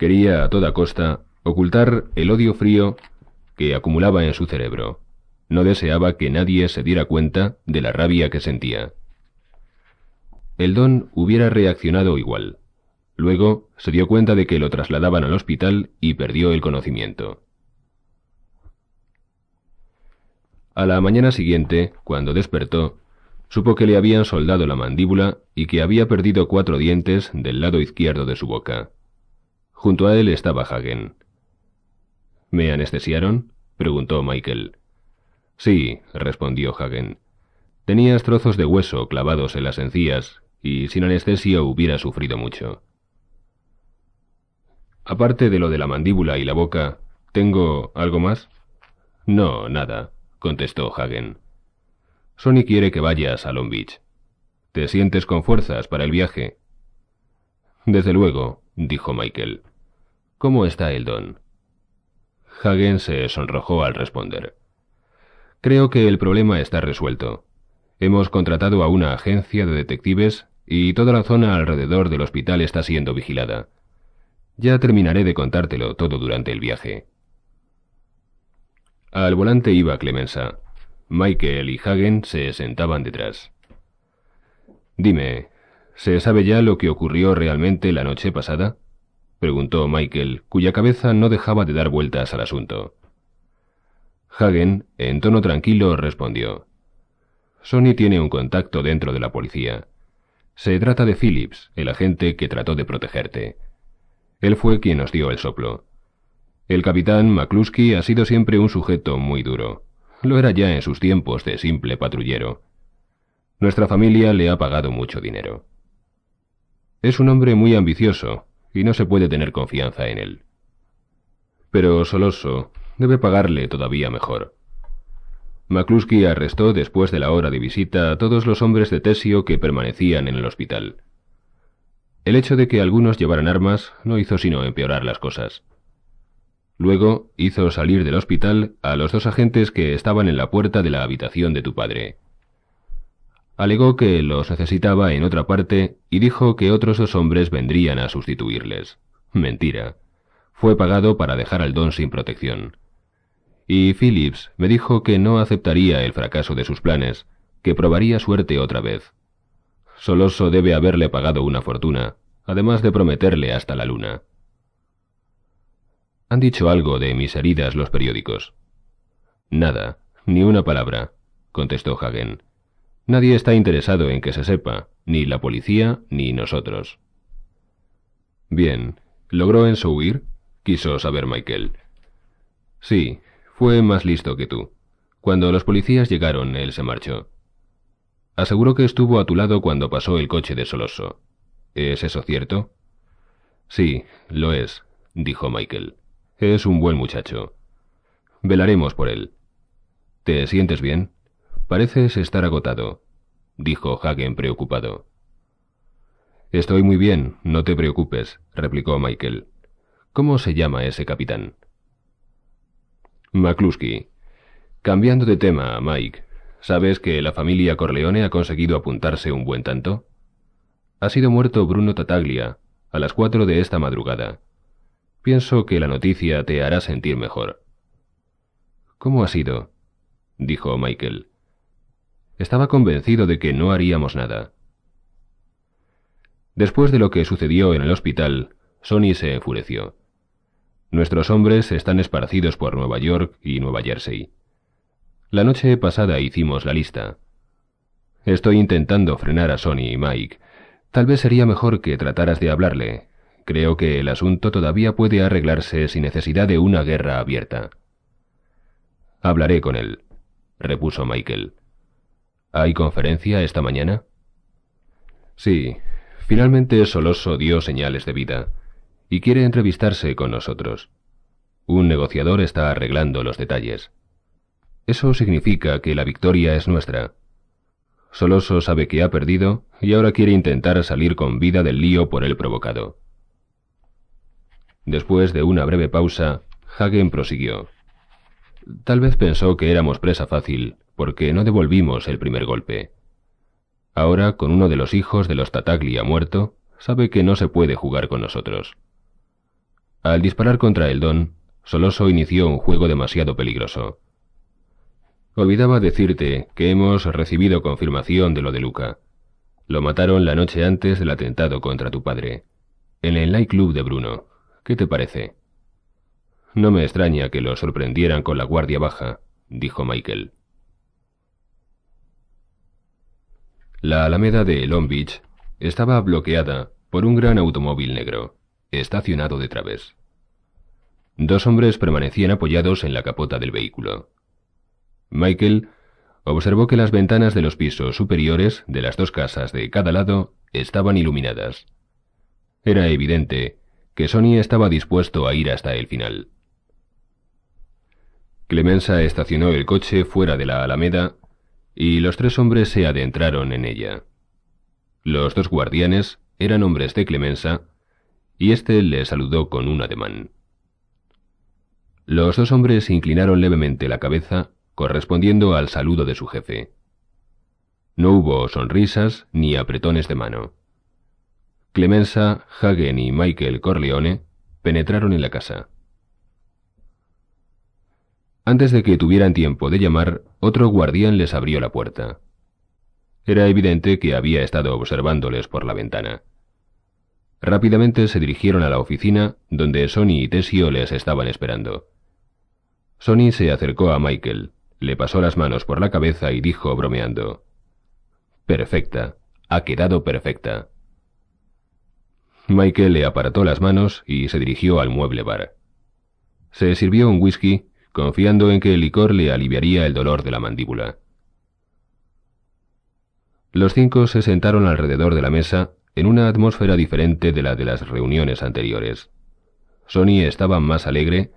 Speaker 2: Quería a toda costa ocultar el odio frío que acumulaba en su cerebro. No deseaba que nadie se diera cuenta de la rabia que sentía. El don hubiera reaccionado igual. Luego se dio cuenta de que lo trasladaban al hospital y perdió el conocimiento. A la mañana siguiente, cuando despertó, supo que le habían soldado la mandíbula y que había perdido cuatro dientes del lado izquierdo de su boca. Junto a él estaba Hagen. ¿Me anestesiaron? preguntó Michael. Sí, respondió Hagen. Tenías trozos de hueso clavados en las encías y sin anestesia hubiera sufrido mucho. Aparte de lo de la mandíbula y la boca, ¿tengo algo más? No, nada, contestó Hagen. Sonny quiere que vayas a Long Beach. ¿Te sientes con fuerzas para el viaje? Desde luego, dijo Michael. ¿Cómo está el don? Hagen se sonrojó al responder. Creo que el problema está resuelto. Hemos contratado a una agencia de detectives y toda la zona alrededor del hospital está siendo vigilada. Ya terminaré de contártelo todo durante el viaje. Al volante iba Clemenza. Michael y Hagen se sentaban detrás. Dime, ¿se sabe ya lo que ocurrió realmente la noche pasada? Preguntó Michael, cuya cabeza no dejaba de dar vueltas al asunto. Hagen, en tono tranquilo, respondió. Sonny tiene un contacto dentro de la policía. Se trata de Phillips, el agente que trató de protegerte. Él fue quien nos dio el soplo. El capitán McCluskey ha sido siempre un sujeto muy duro. Lo era ya en sus tiempos de simple patrullero. Nuestra familia le ha pagado mucho dinero. Es un hombre muy ambicioso, y no se puede tener confianza en él. Pero Soloso debe pagarle todavía mejor. McCluskey arrestó después de la hora de visita a todos los hombres de Tesio que permanecían en el hospital. El hecho de que algunos llevaran armas no hizo sino empeorar las cosas. Luego hizo salir del hospital a los dos agentes que estaban en la puerta de la habitación de tu padre. Alegó que los necesitaba en otra parte y dijo que otros dos hombres vendrían a sustituirles. Mentira. Fue pagado para dejar al don sin protección. Y Phillips me dijo que no aceptaría el fracaso de sus planes, que probaría suerte otra vez. Soloso debe haberle pagado una fortuna, además de prometerle hasta la luna. Han dicho algo de mis heridas los periódicos. Nada, ni una palabra, contestó Hagen. Nadie está interesado en que se sepa, ni la policía ni nosotros. Bien, ¿logró Enso huir? quiso saber Michael. Sí, fue más listo que tú. Cuando los policías llegaron, él se marchó. Aseguró que estuvo a tu lado cuando pasó el coche de Soloso. ¿Es eso cierto? Sí, lo es, dijo Michael. Es un buen muchacho. Velaremos por él. ¿Te sientes bien? Pareces estar agotado, dijo Hagen preocupado. Estoy muy bien, no te preocupes, replicó Michael. ¿Cómo se llama ese capitán? McCluskey. Cambiando de tema, Mike, ¿sabes que la familia Corleone ha conseguido apuntarse un buen tanto? Ha sido muerto Bruno Tataglia a las cuatro de esta madrugada. Pienso que la noticia te hará sentir mejor. ¿Cómo ha sido? dijo Michael. Estaba convencido de que no haríamos nada. Después de lo que sucedió en el hospital, Sonny se enfureció. Nuestros hombres están esparcidos por Nueva York y Nueva Jersey. La noche pasada hicimos la lista. Estoy intentando frenar a Sonny y Mike. Tal vez sería mejor que trataras de hablarle. Creo que el asunto todavía puede arreglarse sin necesidad de una guerra abierta. Hablaré con él, repuso Michael. ¿Hay conferencia esta mañana? Sí, finalmente Soloso dio señales de vida y quiere entrevistarse con nosotros. Un negociador está arreglando los detalles. Eso significa que la victoria es nuestra. Soloso sabe que ha perdido y ahora quiere intentar salir con vida del lío por él provocado. Después de una breve pausa, Hagen prosiguió. Tal vez pensó que éramos presa fácil porque no devolvimos el primer golpe. Ahora, con uno de los hijos de los Tataglia muerto, sabe que no se puede jugar con nosotros. Al disparar contra el Don, Soloso inició un juego demasiado peligroso. Olvidaba decirte que hemos recibido confirmación de lo de Luca. Lo mataron la noche antes del atentado contra tu padre, en el nightclub de Bruno. ¿Qué te parece? No me extraña que lo sorprendieran con la guardia baja, dijo Michael. La alameda de Long Beach estaba bloqueada por un gran automóvil negro, estacionado de través. Dos hombres permanecían apoyados en la capota del vehículo. Michael observó que las ventanas de los pisos superiores de las dos casas de cada lado estaban iluminadas. Era evidente que Sonny estaba dispuesto a ir hasta el final. Clemenza estacionó el coche fuera de la alameda y los tres hombres se adentraron en ella. Los dos guardianes eran hombres de Clemenza, y éste le saludó con un ademán. Los dos hombres inclinaron levemente la cabeza, correspondiendo al saludo de su jefe. No hubo sonrisas ni apretones de mano. Clemenza, Hagen y Michael Corleone penetraron en la casa. Antes de que tuvieran tiempo de llamar, otro guardián les abrió la puerta. Era evidente que había estado observándoles por la ventana. Rápidamente se dirigieron a la oficina, donde Sonny y Tesio les estaban esperando. Sonny se acercó a Michael, le pasó las manos por la cabeza y dijo bromeando, Perfecta, ha quedado perfecta. Michael le apartó las manos y se dirigió al mueble bar. Se sirvió un whisky confiando en que el licor le aliviaría el dolor de la mandíbula. Los cinco se sentaron alrededor de la mesa en una atmósfera diferente de la de las reuniones anteriores. Sonny estaba más alegre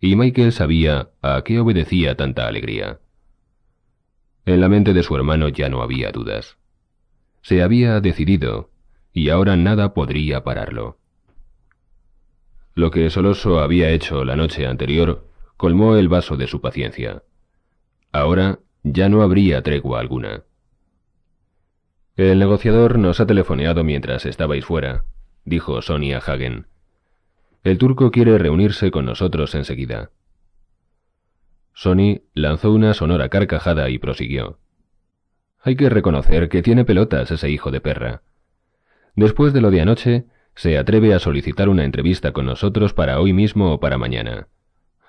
Speaker 2: y Michael sabía a qué obedecía tanta alegría. En la mente de su hermano ya no había dudas. Se había decidido y ahora nada podría pararlo. Lo que Soloso había hecho la noche anterior colmó el vaso de su paciencia. Ahora ya no habría tregua alguna. El negociador nos ha telefoneado mientras estabais fuera, dijo Sonia Hagen. El turco quiere reunirse con nosotros enseguida. Sony lanzó una sonora carcajada y prosiguió. Hay que reconocer que tiene pelotas ese hijo de perra. Después de lo de anoche, se atreve a solicitar una entrevista con nosotros para hoy mismo o para mañana.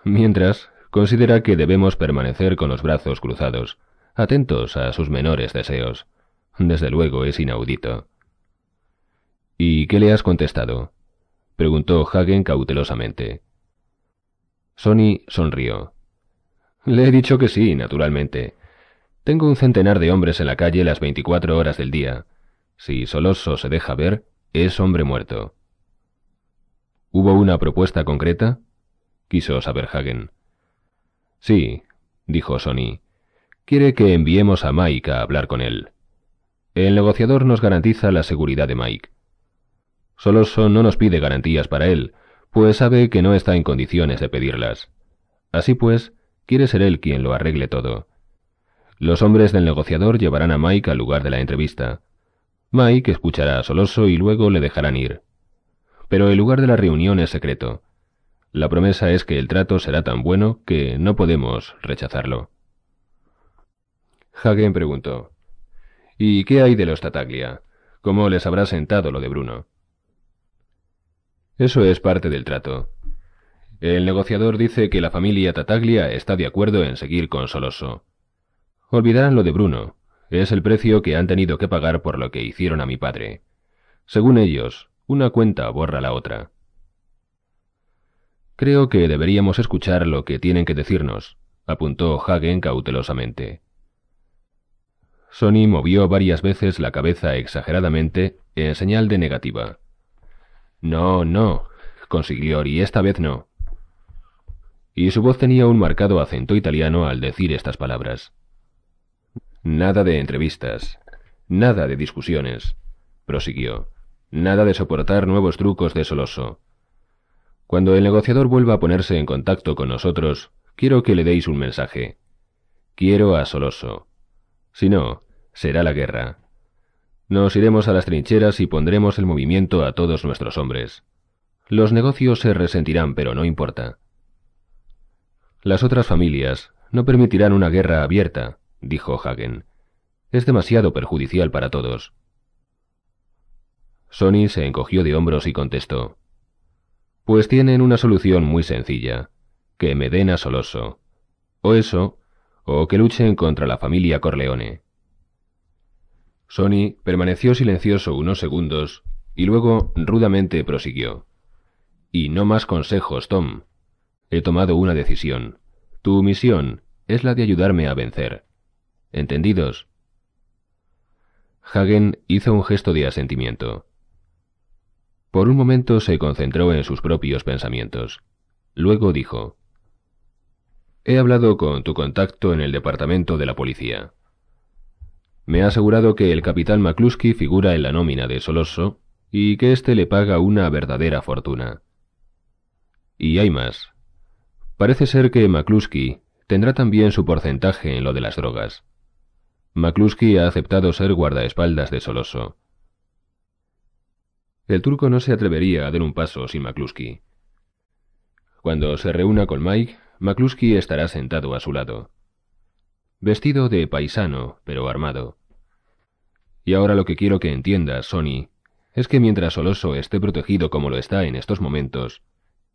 Speaker 2: Mientras, considera que debemos permanecer con los brazos cruzados, atentos a sus menores deseos. Desde luego es inaudito. ¿Y qué le has contestado? preguntó Hagen cautelosamente. Sony sonrió. Le he dicho que sí, naturalmente. Tengo un centenar de hombres en la calle las veinticuatro horas del día. Si Soloso se deja ver, es hombre muerto. ¿Hubo una propuesta concreta? Quiso saber Hagen. Sí, dijo Sony. Quiere que enviemos a Mike a hablar con él. El negociador nos garantiza la seguridad de Mike. Soloso no nos pide garantías para él, pues sabe que no está en condiciones de pedirlas. Así pues, quiere ser él quien lo arregle todo. Los hombres del negociador llevarán a Mike al lugar de la entrevista. Mike escuchará a Soloso y luego le dejarán ir. Pero el lugar de la reunión es secreto. La promesa es que el trato será tan bueno que no podemos rechazarlo. Hagen preguntó. ¿Y qué hay de los Tataglia? ¿Cómo les habrá sentado lo de Bruno? Eso es parte del trato. El negociador dice que la familia Tataglia está de acuerdo en seguir con Soloso. Olvidarán lo de Bruno. Es el precio que han tenido que pagar por lo que hicieron a mi padre. Según ellos, una cuenta borra la otra. Creo que deberíamos escuchar lo que tienen que decirnos, apuntó Hagen cautelosamente. Sony movió varias veces la cabeza exageradamente en señal de negativa. No, no, consiguió, y esta vez no. Y su voz tenía un marcado acento italiano al decir estas palabras. Nada de entrevistas, nada de discusiones, prosiguió, nada de soportar nuevos trucos de Soloso. Cuando el negociador vuelva a ponerse en contacto con nosotros, quiero que le deis un mensaje. Quiero a Soloso. Si no, será la guerra. Nos iremos a las trincheras y pondremos el movimiento a todos nuestros hombres. Los negocios se resentirán, pero no importa. Las otras familias no permitirán una guerra abierta, dijo Hagen. Es demasiado perjudicial para todos. Sony se encogió de hombros y contestó. Pues tienen una solución muy sencilla, que me den a Soloso. O eso, o que luchen contra la familia Corleone. Sony permaneció silencioso unos segundos y luego rudamente prosiguió. Y no más consejos, Tom. He tomado una decisión. Tu misión es la de ayudarme a vencer. ¿Entendidos? Hagen hizo un gesto de asentimiento. Por un momento se concentró en sus propios pensamientos. Luego dijo, He hablado con tu contacto en el departamento de la policía. Me ha asegurado que el capitán McCluskey figura en la nómina de Soloso y que éste le paga una verdadera fortuna. Y hay más. Parece ser que McCluskey tendrá también su porcentaje en lo de las drogas. McCluskey ha aceptado ser guardaespaldas de Soloso. El turco no se atrevería a dar un paso sin McCluskey. Cuando se reúna con Mike, McCluskey estará sentado a su lado vestido de paisano, pero armado. Y ahora lo que quiero que entiendas, Sony, es que mientras Soloso esté protegido como lo está en estos momentos,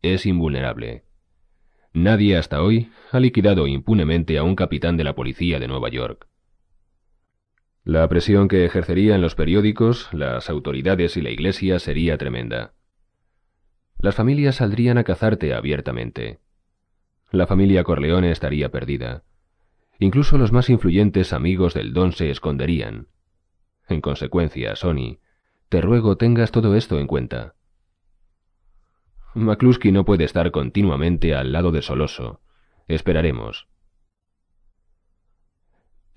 Speaker 2: es invulnerable. Nadie hasta hoy ha liquidado impunemente a un capitán de la policía de Nueva York. La presión que ejercería en los periódicos, las autoridades y la Iglesia sería tremenda. Las familias saldrían a cazarte abiertamente. La familia Corleone estaría perdida. Incluso los más influyentes amigos del don se esconderían. En consecuencia, Sony, te ruego tengas todo esto en cuenta. McCluskey no puede estar continuamente al lado de Soloso. Esperaremos.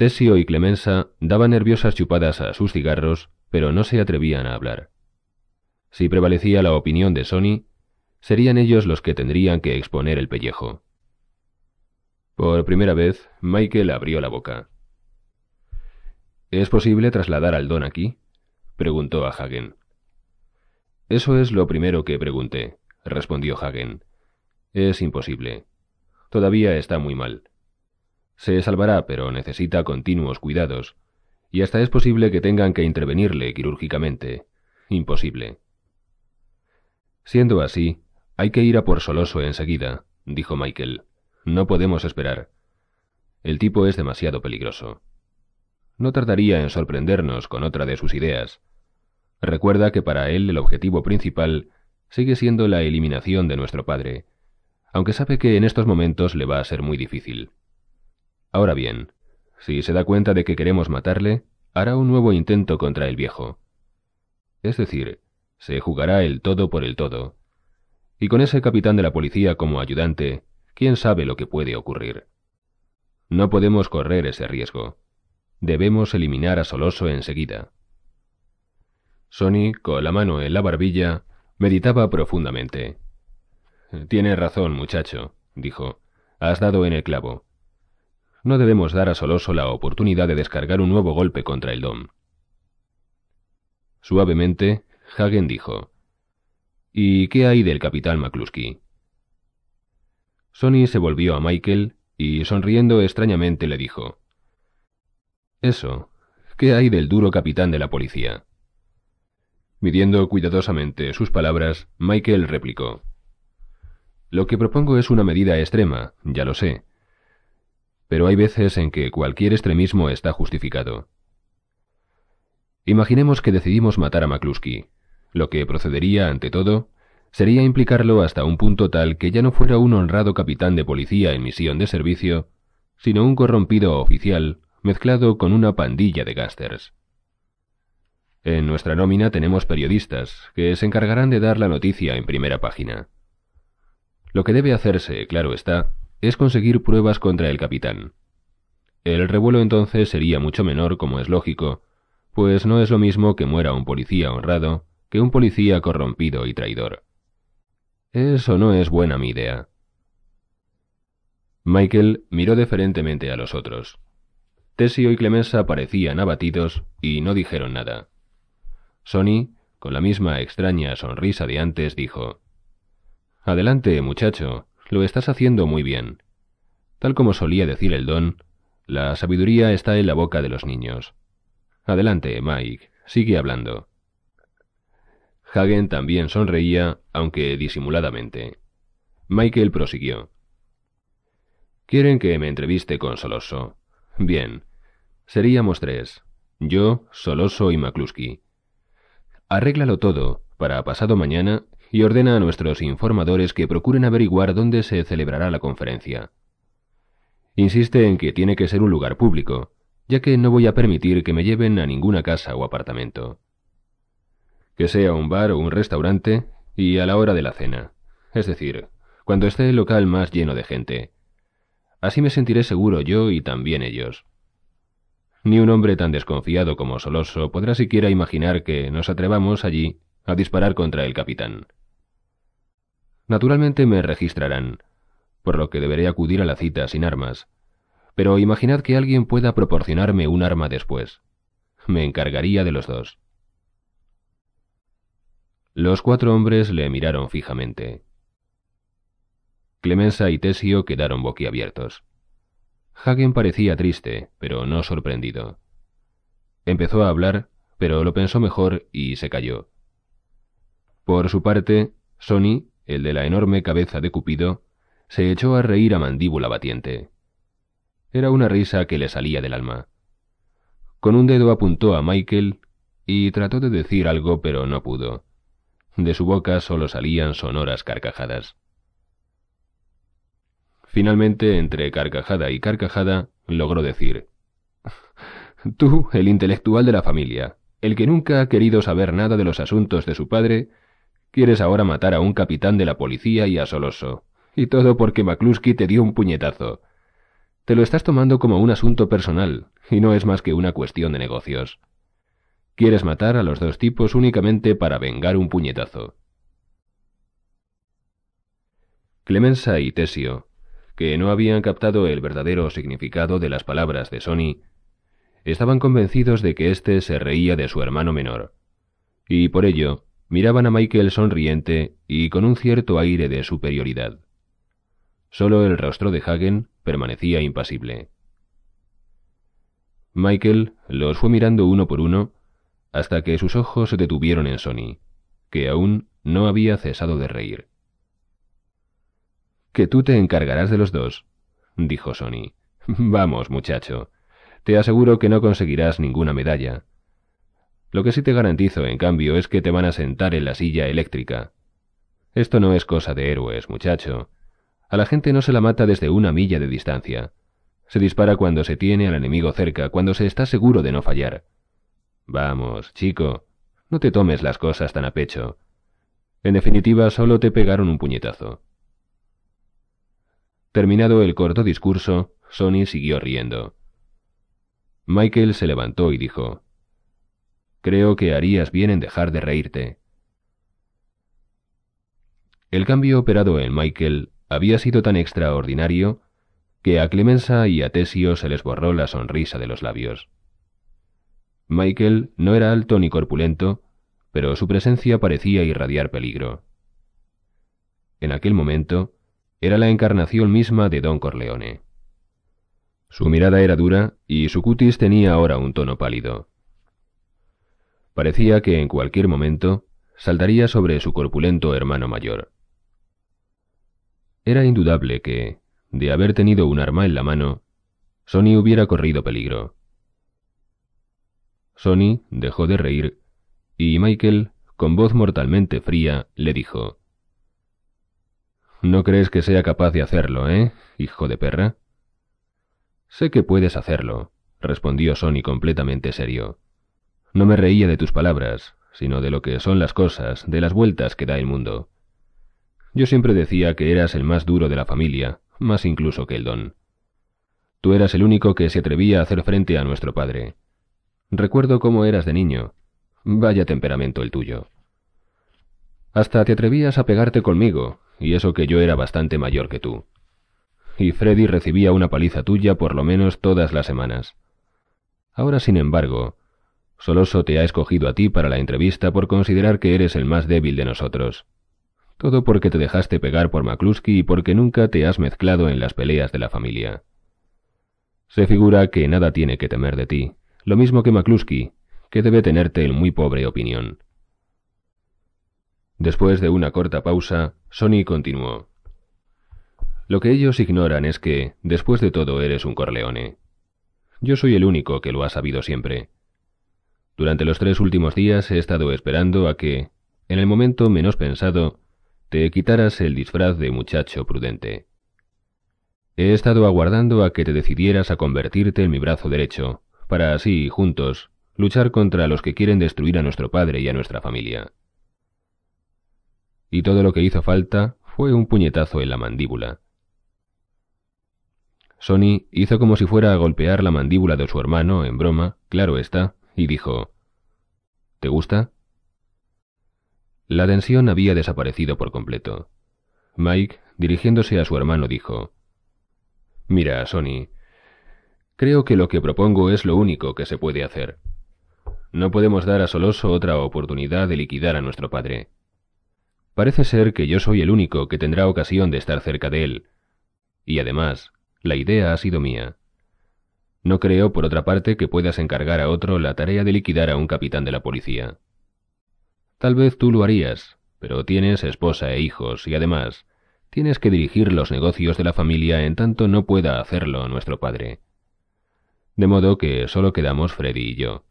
Speaker 2: Tessio y Clemenza daban nerviosas chupadas a sus cigarros, pero no se atrevían a hablar. Si prevalecía la opinión de Sony, serían ellos los que tendrían que exponer el pellejo. Por primera vez, Michael abrió la boca. ¿Es posible trasladar al don aquí? preguntó a Hagen. Eso es lo primero que pregunté, respondió Hagen. Es imposible. Todavía está muy mal. Se salvará, pero necesita continuos cuidados, y hasta es posible que tengan que intervenirle quirúrgicamente. Imposible. Siendo así, hay que ir a por Soloso enseguida, dijo Michael. No podemos esperar. El tipo es demasiado peligroso. No tardaría en sorprendernos con otra de sus ideas. Recuerda que para él el objetivo principal sigue siendo la eliminación de nuestro padre, aunque sabe que en estos momentos le va a ser muy difícil. Ahora bien, si se da cuenta de que queremos matarle, hará un nuevo intento contra el viejo. Es decir, se jugará el todo por el todo. Y con ese capitán de la policía como ayudante, quién sabe lo que puede ocurrir. No podemos correr ese riesgo. Debemos eliminar a Soloso enseguida. Sony, con la mano en la barbilla, meditaba profundamente. Tienes razón, muchacho, dijo. Has dado en el clavo. No debemos dar a Soloso la oportunidad de descargar un nuevo golpe contra el Dom. Suavemente, Hagen dijo, ¿Y qué hay del capitán McCluskey? Sony se volvió a Michael y, sonriendo extrañamente, le dijo, Eso, ¿qué hay del duro capitán de la policía? Midiendo cuidadosamente sus palabras, Michael replicó, Lo que propongo es una medida extrema, ya lo sé, pero hay veces en que cualquier extremismo está justificado. Imaginemos que decidimos matar a McCluskey. Lo que procedería, ante todo, sería implicarlo hasta un punto tal que ya no fuera un honrado capitán de policía en misión de servicio, sino un corrompido oficial mezclado con una pandilla de gásters. En nuestra nómina tenemos periodistas que se encargarán de dar la noticia en primera página. Lo que debe hacerse, claro está, es conseguir pruebas contra el capitán. El revuelo entonces sería mucho menor, como es lógico, pues no es lo mismo que muera un policía honrado que un policía corrompido y traidor. Eso no es buena mi idea. Michael miró deferentemente a los otros. Tesio y Clemenza parecían abatidos y no dijeron nada. Sony, con la misma extraña sonrisa de antes, dijo Adelante, muchacho, lo estás haciendo muy bien. Tal como solía decir el don, la sabiduría está en la boca de los niños. Adelante, Mike, sigue hablando. Hagen también sonreía, aunque disimuladamente. Michael prosiguió. Quieren que me entreviste con Soloso. Bien. Seríamos tres. Yo, Soloso y McCluskey. Arréglalo todo, para pasado mañana, y ordena a nuestros informadores que procuren averiguar dónde se celebrará la conferencia. Insiste en que tiene que ser un lugar público, ya que no voy a permitir que me lleven a ninguna casa o apartamento. Que sea un bar o un restaurante y a la hora de la cena, es decir, cuando esté el local más lleno de gente. Así me sentiré seguro yo y también ellos. Ni un hombre tan desconfiado como Soloso podrá siquiera imaginar que nos atrevamos allí a disparar contra el capitán. Naturalmente me registrarán, por lo que deberé acudir a la cita sin armas. Pero imaginad que alguien pueda proporcionarme un arma después. Me encargaría de los dos. Los cuatro hombres le miraron fijamente. Clemenza y Tesio quedaron boquiabiertos. Hagen parecía triste, pero no sorprendido. Empezó a hablar, pero lo pensó mejor y se calló. Por su parte, Sony el de la enorme cabeza de Cupido, se echó a reír a mandíbula batiente. Era una risa que le salía del alma. Con un dedo apuntó a Michael y trató de decir algo, pero no pudo. De su boca solo salían sonoras carcajadas. Finalmente, entre carcajada y carcajada, logró decir Tú, el intelectual de la familia, el que nunca ha querido saber nada de los asuntos de su padre, Quieres ahora matar a un capitán de la policía y a Soloso. Y todo porque McCluskey te dio un puñetazo. Te lo estás tomando como un asunto personal, y no es más que una cuestión de negocios. Quieres matar a los dos tipos únicamente para vengar un puñetazo. Clemenza y Tesio, que no habían captado el verdadero significado de las palabras de Sony, estaban convencidos de que éste se reía de su hermano menor, y por ello miraban a Michael sonriente y con un cierto aire de superioridad. Solo el rostro de Hagen permanecía impasible. Michael los fue mirando uno por uno hasta que sus ojos se detuvieron en Sony, que aún no había cesado de reír. Que tú te encargarás de los dos, dijo Sony. Vamos, muchacho, te aseguro que no conseguirás ninguna medalla. Lo que sí te garantizo, en cambio, es que te van a sentar en la silla eléctrica. Esto no es cosa de héroes, muchacho. A la gente no se la mata desde una milla de distancia. Se dispara cuando se tiene al enemigo cerca, cuando se está seguro de no fallar. Vamos, chico, no te tomes las cosas tan a pecho. En definitiva, solo te pegaron un puñetazo. Terminado el corto discurso, Sony siguió riendo. Michael se levantó y dijo, Creo que harías bien en dejar de reírte. El cambio operado en Michael había sido tan extraordinario que a Clemenza y a Tesio se les borró la sonrisa de los labios. Michael no era alto ni corpulento, pero su presencia parecía irradiar peligro. En aquel momento, era la encarnación misma de Don Corleone. Su mirada era dura y su cutis tenía ahora un tono pálido. Parecía que en cualquier momento saltaría sobre su corpulento hermano mayor. Era indudable que, de haber tenido un arma en la mano, Sony hubiera corrido peligro. Sony dejó de reír y Michael, con voz mortalmente fría, le dijo ¿No crees que sea capaz de hacerlo, eh, hijo de perra? Sé que puedes hacerlo, respondió Sony completamente serio. No me reía de tus palabras, sino de lo que son las cosas, de las vueltas que da el mundo. Yo siempre decía que eras el más duro de la familia, más incluso que el don. Tú eras el único que se atrevía a hacer frente a nuestro padre. Recuerdo cómo eras de niño. Vaya temperamento el tuyo. Hasta te atrevías a pegarte conmigo, y eso que yo era bastante mayor que tú. Y Freddy recibía una paliza tuya por lo menos todas las semanas. Ahora, sin embargo, Soloso te ha escogido a ti para la entrevista por considerar que eres el más débil de nosotros. Todo porque te dejaste pegar por McCluskey y porque nunca te has mezclado en las peleas de la familia. Se figura que nada tiene que temer de ti, lo mismo que McCluskey, que debe tenerte en muy pobre opinión. Después de una corta pausa, Sony continuó. Lo que ellos ignoran es que, después de todo, eres un Corleone. Yo soy el único que lo ha sabido siempre. Durante los tres últimos días he estado esperando a que, en el momento menos pensado, te quitaras el disfraz de muchacho prudente. He estado aguardando a que te decidieras a convertirte en mi brazo derecho, para así, juntos, luchar contra los que quieren destruir a nuestro padre y a nuestra familia y todo lo que hizo falta fue un puñetazo en la mandíbula. Sony hizo como si fuera a golpear la mandíbula de su hermano, en broma, claro está, y dijo, ¿Te gusta? La tensión había desaparecido por completo. Mike, dirigiéndose a su hermano, dijo, Mira, Sony, creo que lo que propongo es lo único que se puede hacer. No podemos dar a Soloso otra oportunidad de liquidar a nuestro padre. Parece ser que yo soy el único que tendrá ocasión de estar cerca de él. Y además, la idea ha sido mía. No creo, por otra parte, que puedas encargar a otro la tarea de liquidar a un capitán de la policía. Tal vez tú lo harías, pero tienes esposa e hijos, y además, tienes que dirigir los negocios de la familia en tanto no pueda hacerlo nuestro padre. De modo que solo quedamos Freddy y yo.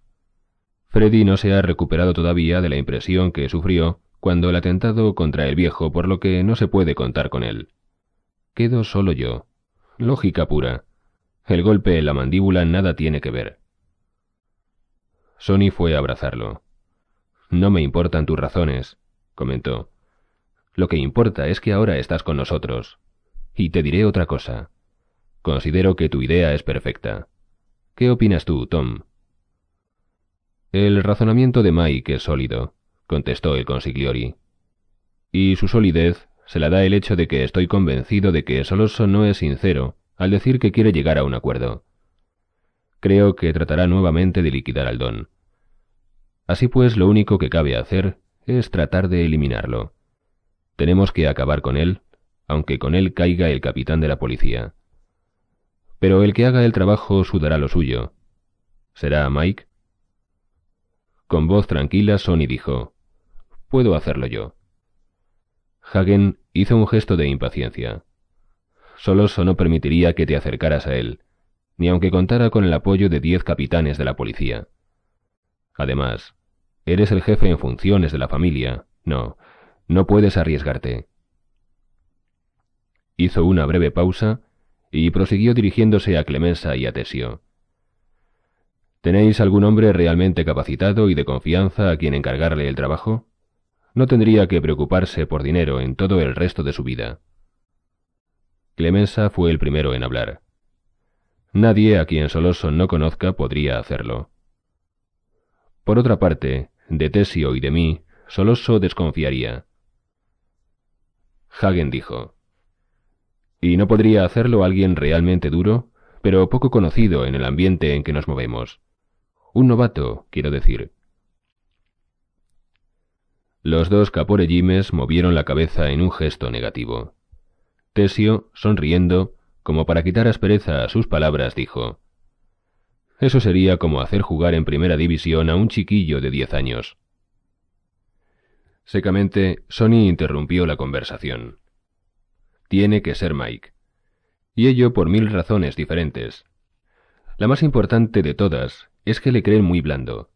Speaker 2: Freddy no se ha recuperado todavía de la impresión que sufrió cuando el atentado contra el viejo, por lo que no se puede contar con él. Quedo solo yo. Lógica pura. El golpe en la mandíbula nada tiene que ver. Sony fue a abrazarlo. No me importan tus razones, comentó. Lo que importa es que ahora estás con nosotros. Y te diré otra cosa. Considero que tu idea es perfecta. ¿Qué opinas tú, Tom? El razonamiento de Mike es sólido contestó el consigliori. Y su solidez se la da el hecho de que estoy convencido de que Soloso no es sincero al decir que quiere llegar a un acuerdo. Creo que tratará nuevamente de liquidar al don. Así pues, lo único que cabe hacer es tratar de eliminarlo. Tenemos que acabar con él, aunque con él caiga el capitán de la policía. Pero el que haga el trabajo sudará lo suyo. ¿Será Mike? Con voz tranquila, Sonny dijo, Puedo hacerlo yo. Hagen hizo un gesto de impaciencia. Soloso no permitiría que te acercaras a él, ni aunque contara con el apoyo de diez capitanes de la policía. Además, eres el jefe en funciones de la familia. No, no puedes arriesgarte. Hizo una breve pausa y prosiguió dirigiéndose a Clemensa y a Tesio. ¿Tenéis algún hombre realmente capacitado y de confianza a quien encargarle el trabajo? No tendría que preocuparse por dinero en todo el resto de su vida. Clemensa fue el primero en hablar. Nadie a quien Soloso no conozca podría hacerlo. Por otra parte, de Tesio y de mí, Soloso desconfiaría. Hagen dijo, ¿Y no podría hacerlo alguien realmente duro, pero poco conocido en el ambiente en que nos movemos? Un novato, quiero decir. Los dos caporegimes movieron la cabeza en un gesto negativo. Tesio, sonriendo, como para quitar aspereza a sus palabras, dijo, Eso sería como hacer jugar en primera división a un chiquillo de diez años. Secamente, Sonny interrumpió la conversación. Tiene que ser Mike. Y ello por mil razones diferentes. La más importante de todas es que le creen muy blando.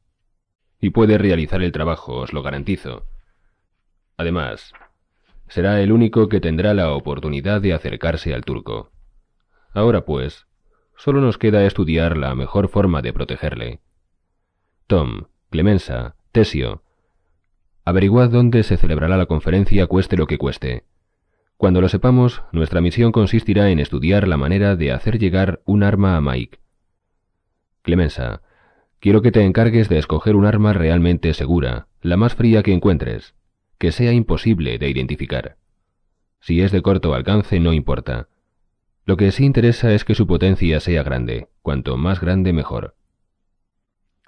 Speaker 2: Y puede realizar el trabajo, os lo garantizo. Además, será el único que tendrá la oportunidad de acercarse al turco. Ahora pues, solo nos queda estudiar la mejor forma de protegerle. Tom, Clemensa, Tesio, averiguad dónde se celebrará la conferencia cueste lo que cueste. Cuando lo sepamos, nuestra misión consistirá en estudiar la manera de hacer llegar un arma a Mike. Clemensa, quiero que te encargues de escoger un arma realmente segura, la más fría que encuentres, que sea imposible de identificar. Si es de corto alcance, no importa. Lo que sí interesa es que su potencia sea grande, cuanto más grande mejor.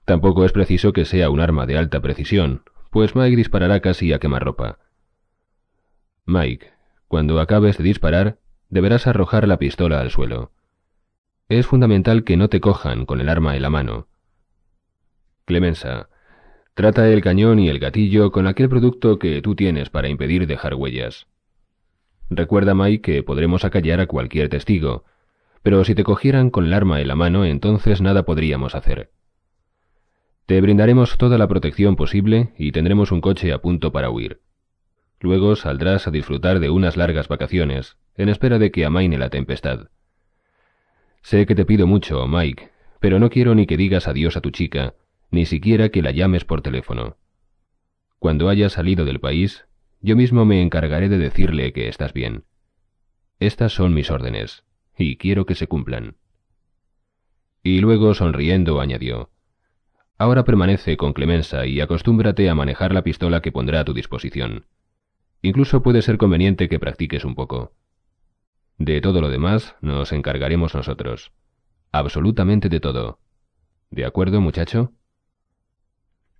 Speaker 2: Tampoco es preciso que sea un arma de alta precisión, pues Mike disparará casi a quemarropa. Mike, cuando acabes de disparar, deberás arrojar la pistola al suelo. Es fundamental que no te cojan con el arma en la mano. Clemensa, trata el cañón y el gatillo con aquel producto que tú tienes para impedir dejar huellas. Recuerda, Mike, que podremos acallar a cualquier testigo, pero si te cogieran con el arma en la mano, entonces nada podríamos hacer. Te brindaremos toda la protección posible y tendremos un coche a punto para huir. Luego saldrás a disfrutar de unas largas vacaciones, en espera de que amaine la tempestad. Sé que te pido mucho, Mike, pero no quiero ni que digas adiós a tu chica, ni siquiera que la llames por teléfono. Cuando hayas salido del país, yo mismo me encargaré de decirle que estás bien. Estas son mis órdenes, y quiero que se cumplan. Y luego, sonriendo, añadió, Ahora permanece con Clemensa y acostúmbrate a manejar la pistola que pondrá a tu disposición. Incluso puede ser conveniente que practiques un poco. De todo lo demás nos encargaremos nosotros. Absolutamente de todo. ¿De acuerdo, muchacho?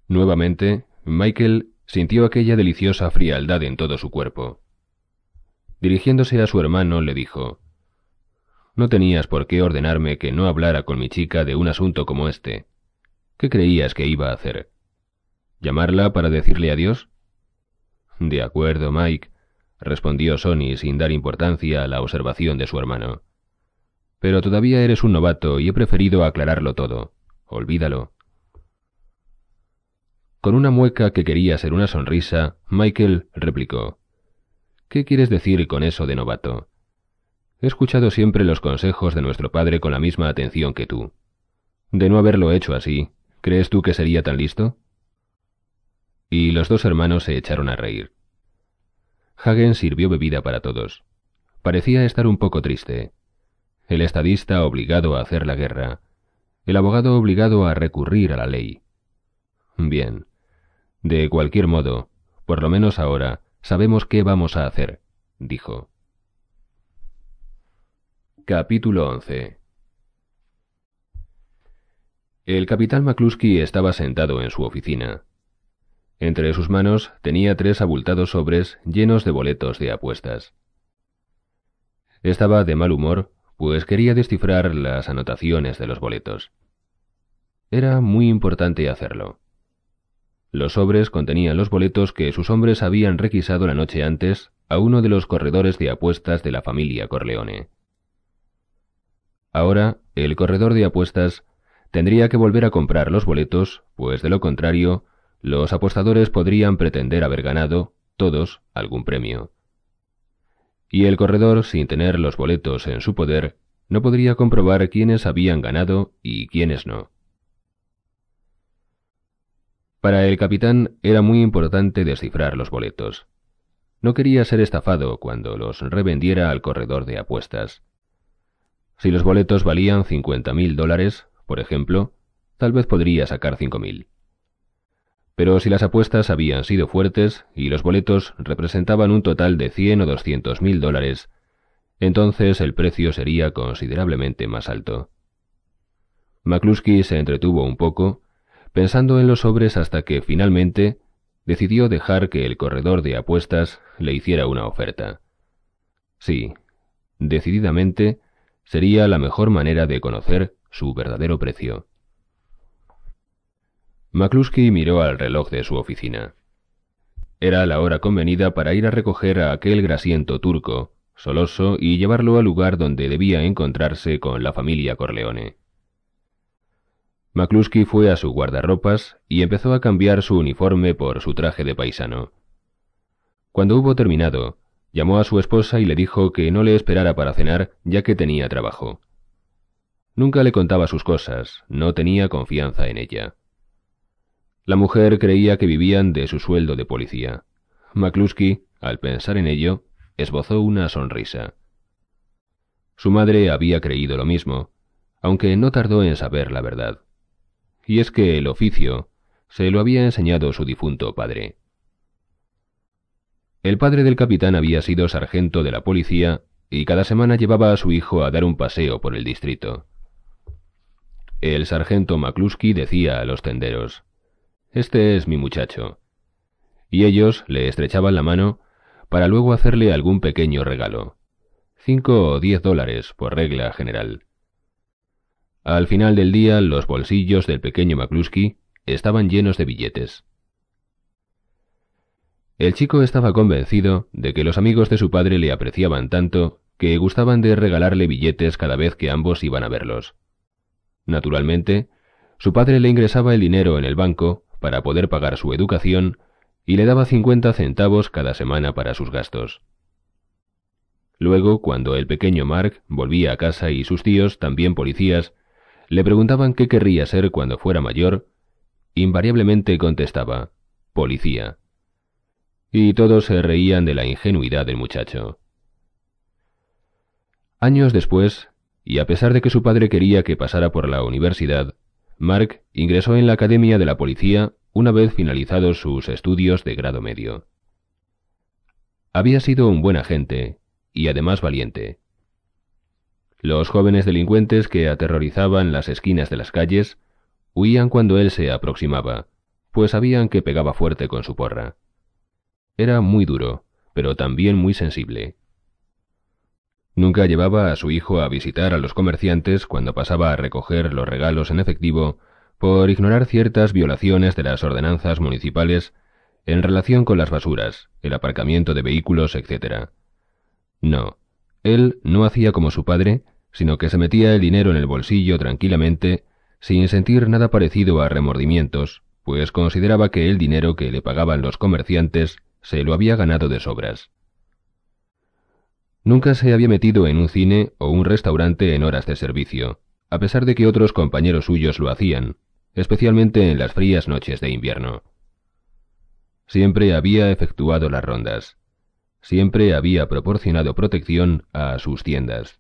Speaker 2: Nuevamente, Michael sintió aquella deliciosa frialdad en todo su cuerpo. Dirigiéndose a su hermano, le dijo, No tenías por qué ordenarme que no hablara con mi chica de un asunto como este. ¿Qué creías que iba a hacer? ¿Llamarla para decirle adiós? De acuerdo, Mike, respondió Sonny sin dar importancia a la observación de su hermano. Pero todavía eres un novato y he preferido aclararlo todo. Olvídalo. Con una mueca que quería ser una sonrisa, Michael replicó. ¿Qué quieres decir con eso de novato? He escuchado siempre los consejos de nuestro padre con la misma atención que tú. De no haberlo hecho así, ¿crees tú que sería tan listo? y los dos hermanos se echaron a reír. Hagen sirvió bebida para todos. Parecía estar un poco triste. El estadista obligado a hacer la guerra. El abogado obligado a recurrir a la ley. Bien. De cualquier modo, por lo menos ahora, sabemos qué vamos a hacer. dijo. Capítulo 11 El capitán McCluskey estaba sentado en su oficina. Entre sus manos tenía tres abultados sobres llenos de boletos de apuestas. Estaba de mal humor, pues quería descifrar las anotaciones de los boletos. Era muy importante hacerlo. Los sobres contenían los boletos que sus hombres habían requisado la noche antes a uno de los corredores de apuestas de la familia Corleone. Ahora, el corredor de apuestas tendría que volver a comprar los boletos, pues de lo contrario, los apostadores podrían pretender haber ganado, todos, algún premio. Y el corredor, sin tener los boletos en su poder, no podría comprobar quiénes habían ganado y quiénes no. Para el capitán era muy importante descifrar los boletos. No quería ser estafado cuando los revendiera al corredor de apuestas. Si los boletos valían cincuenta mil dólares, por ejemplo, tal vez podría sacar cinco mil. Pero si las apuestas habían sido fuertes y los boletos representaban un total de cien o doscientos mil dólares, entonces el precio sería considerablemente más alto. McCluskey se entretuvo un poco, pensando en los sobres hasta que finalmente decidió dejar que el corredor de apuestas le hiciera una oferta. Sí, decididamente sería la mejor manera de conocer su verdadero precio. McCluskey miró al reloj de su oficina. Era la hora convenida para ir a recoger a aquel grasiento turco, soloso, y llevarlo al lugar donde debía encontrarse con la familia Corleone. McCluskey fue a su guardarropas y empezó a cambiar su uniforme por su traje de paisano. Cuando hubo terminado, llamó a su esposa y le dijo que no le esperara para cenar ya que tenía trabajo. Nunca le contaba sus cosas, no tenía confianza en ella. La mujer creía que vivían de su sueldo de policía. McCluskey, al pensar en ello, esbozó una sonrisa. Su madre había creído lo mismo, aunque no tardó en saber la verdad y es que el oficio se lo había enseñado su difunto padre. El padre del capitán había sido sargento de la policía y cada semana llevaba a su hijo a dar un paseo por el distrito. El sargento McCluskey decía a los tenderos, Este es mi muchacho. Y ellos le estrechaban la mano para luego hacerle algún pequeño regalo. Cinco o diez dólares por regla general. Al final del día, los bolsillos del pequeño McCluskey estaban llenos de billetes. El chico estaba convencido de que los amigos de su padre le apreciaban tanto que gustaban de regalarle billetes cada vez que ambos iban a verlos. Naturalmente, su padre le ingresaba el dinero en el banco para poder pagar su educación y le daba cincuenta centavos cada semana para sus gastos. Luego, cuando el pequeño Mark volvía a casa y sus tíos, también policías, le preguntaban qué querría ser cuando fuera mayor, invariablemente contestaba, policía. Y todos se reían de la ingenuidad del muchacho. Años después, y a pesar de que su padre quería que pasara por la universidad, Mark ingresó en la Academia de la Policía una vez finalizados sus estudios de grado medio. Había sido un buen agente y además valiente. Los jóvenes delincuentes que aterrorizaban las esquinas de las calles huían cuando él se aproximaba, pues sabían que pegaba fuerte con su porra. Era muy duro, pero también muy sensible. Nunca llevaba a su hijo a visitar a los comerciantes cuando pasaba a recoger los regalos en efectivo por ignorar ciertas violaciones de las ordenanzas municipales en relación con las basuras, el aparcamiento de vehículos, etc. No, él no hacía como su padre, sino que se metía el dinero en el bolsillo tranquilamente, sin sentir nada parecido a remordimientos, pues consideraba que el dinero que le pagaban los comerciantes se lo había ganado de sobras. Nunca se había metido en un cine o un restaurante en horas de servicio, a pesar de que otros compañeros suyos lo hacían, especialmente en las frías noches de invierno. Siempre había efectuado las rondas siempre había proporcionado protección a sus tiendas.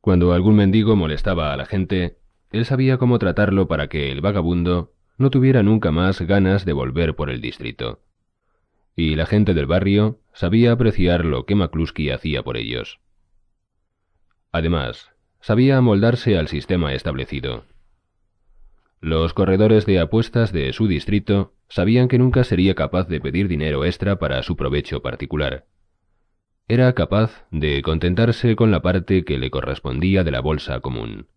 Speaker 2: Cuando algún mendigo molestaba a la gente, él sabía cómo tratarlo para que el vagabundo no tuviera nunca más ganas de volver por el distrito. Y la gente del barrio sabía apreciar lo que McCluskey hacía por ellos. Además, sabía amoldarse al sistema establecido. Los corredores de apuestas de su distrito sabían que nunca sería capaz de pedir dinero extra para su provecho particular. Era capaz de contentarse con la parte que le correspondía de la bolsa común.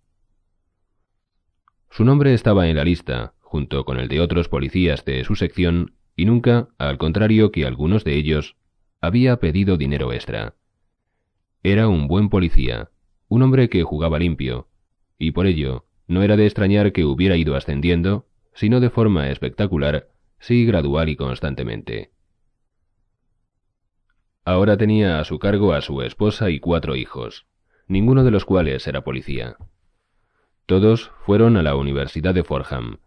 Speaker 2: Su nombre estaba en la lista, junto con el de otros policías de su sección, y nunca, al contrario que algunos de ellos, había pedido dinero extra. Era un buen policía, un hombre que jugaba limpio, y por ello no era de extrañar que hubiera ido ascendiendo, sino de forma espectacular, sí gradual y constantemente. Ahora tenía a su cargo a su esposa y cuatro hijos, ninguno de los cuales era policía. Todos fueron a la Universidad de Fordham,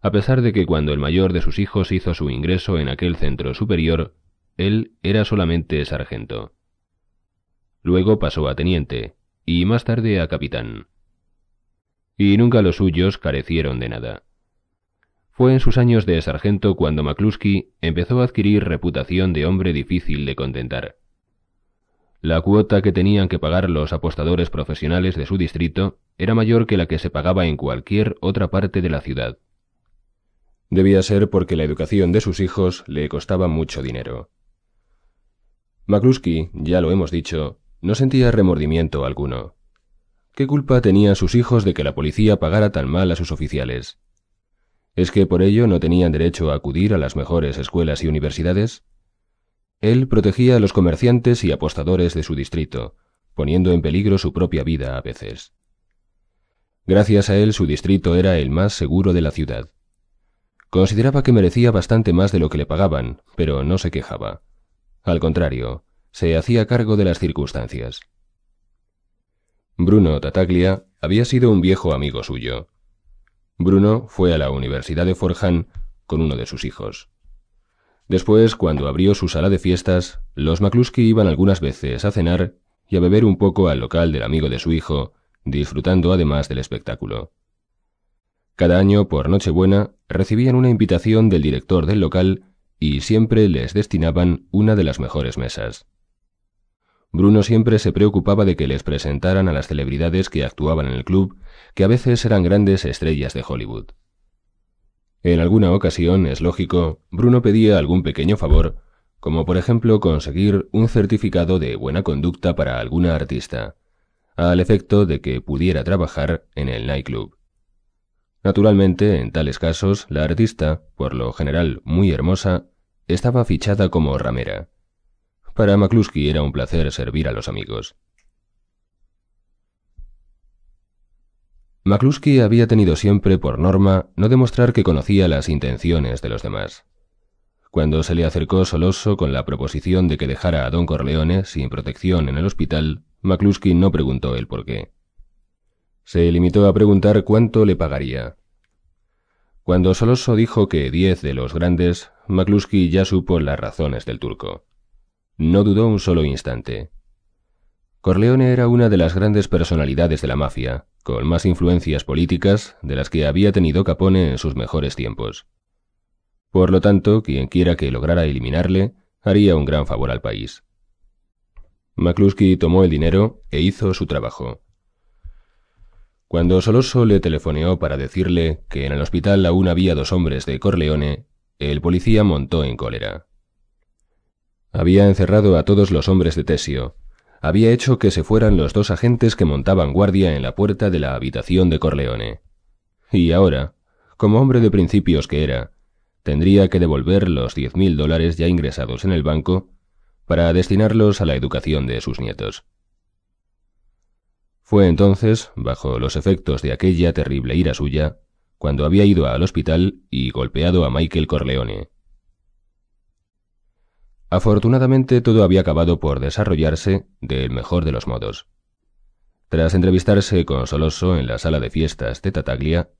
Speaker 2: a pesar de que cuando el mayor de sus hijos hizo su ingreso en aquel centro superior, él era solamente sargento. Luego pasó a teniente, y más tarde a capitán. Y nunca los suyos carecieron de nada. Fue en sus años de sargento cuando McCluskey empezó a adquirir reputación de hombre difícil de contentar. La cuota que tenían que pagar los apostadores profesionales de su distrito era mayor que la que se pagaba en cualquier otra parte de la ciudad. Debía ser porque la educación de sus hijos le costaba mucho dinero. McCluskey, ya lo hemos dicho, no sentía remordimiento alguno. ¿Qué culpa tenían sus hijos de que la policía pagara tan mal a sus oficiales? ¿Es que por ello no tenían derecho a acudir a las mejores escuelas y universidades? Él protegía a los comerciantes y apostadores de su distrito, poniendo en peligro su propia vida a veces. Gracias a él su distrito era el más seguro de la ciudad. Consideraba que merecía bastante más de lo que le pagaban, pero no se quejaba. Al contrario, se hacía cargo de las circunstancias. Bruno Tataglia había sido un viejo amigo suyo. Bruno fue a la Universidad de Forjan con uno de sus hijos. Después, cuando abrió su sala de fiestas, los McCluskey iban algunas veces a cenar y a beber un poco al local del amigo de su hijo, disfrutando además del espectáculo. Cada año, por Nochebuena, recibían una invitación del director del local y siempre les destinaban una de las mejores mesas. Bruno siempre se preocupaba de que les presentaran a las celebridades que actuaban en el club, que a veces eran grandes estrellas de Hollywood. En alguna ocasión, es lógico, Bruno pedía algún pequeño favor, como por ejemplo conseguir un certificado de buena conducta para alguna artista, al efecto de que pudiera trabajar en el nightclub. Naturalmente, en tales casos, la artista, por lo general muy hermosa, estaba fichada como ramera. Para McCluskey era un placer servir a los amigos. McCluskey había tenido siempre por norma no demostrar que conocía las intenciones de los demás. Cuando se le acercó Soloso con la proposición de que dejara a don Corleone sin protección en el hospital, McCluskey no preguntó el por qué. Se limitó a preguntar cuánto le pagaría. Cuando Soloso dijo que diez de los grandes, McCluskey ya supo las razones del turco. No dudó un solo instante. Corleone era una de las grandes personalidades de la mafia, con más influencias políticas de las que había tenido Capone en sus mejores tiempos. Por lo tanto, quien quiera que lograra eliminarle, haría un gran favor al país. McCluskey tomó el dinero e hizo su trabajo. Cuando Soloso le telefoneó para decirle que en el hospital aún había dos hombres de Corleone, el policía montó en cólera. Había encerrado a todos los hombres de Tesio. Había hecho que se fueran los dos agentes que montaban guardia en la puerta de la habitación de Corleone. Y ahora, como hombre de principios que era, tendría que devolver los diez mil dólares ya ingresados en el banco para destinarlos a la educación de sus nietos. Fue entonces, bajo los efectos de aquella terrible ira suya, cuando había ido al hospital y golpeado a Michael Corleone. Afortunadamente todo había acabado por desarrollarse del mejor de los modos. Tras entrevistarse con Soloso en la sala de fiestas de Tataglia,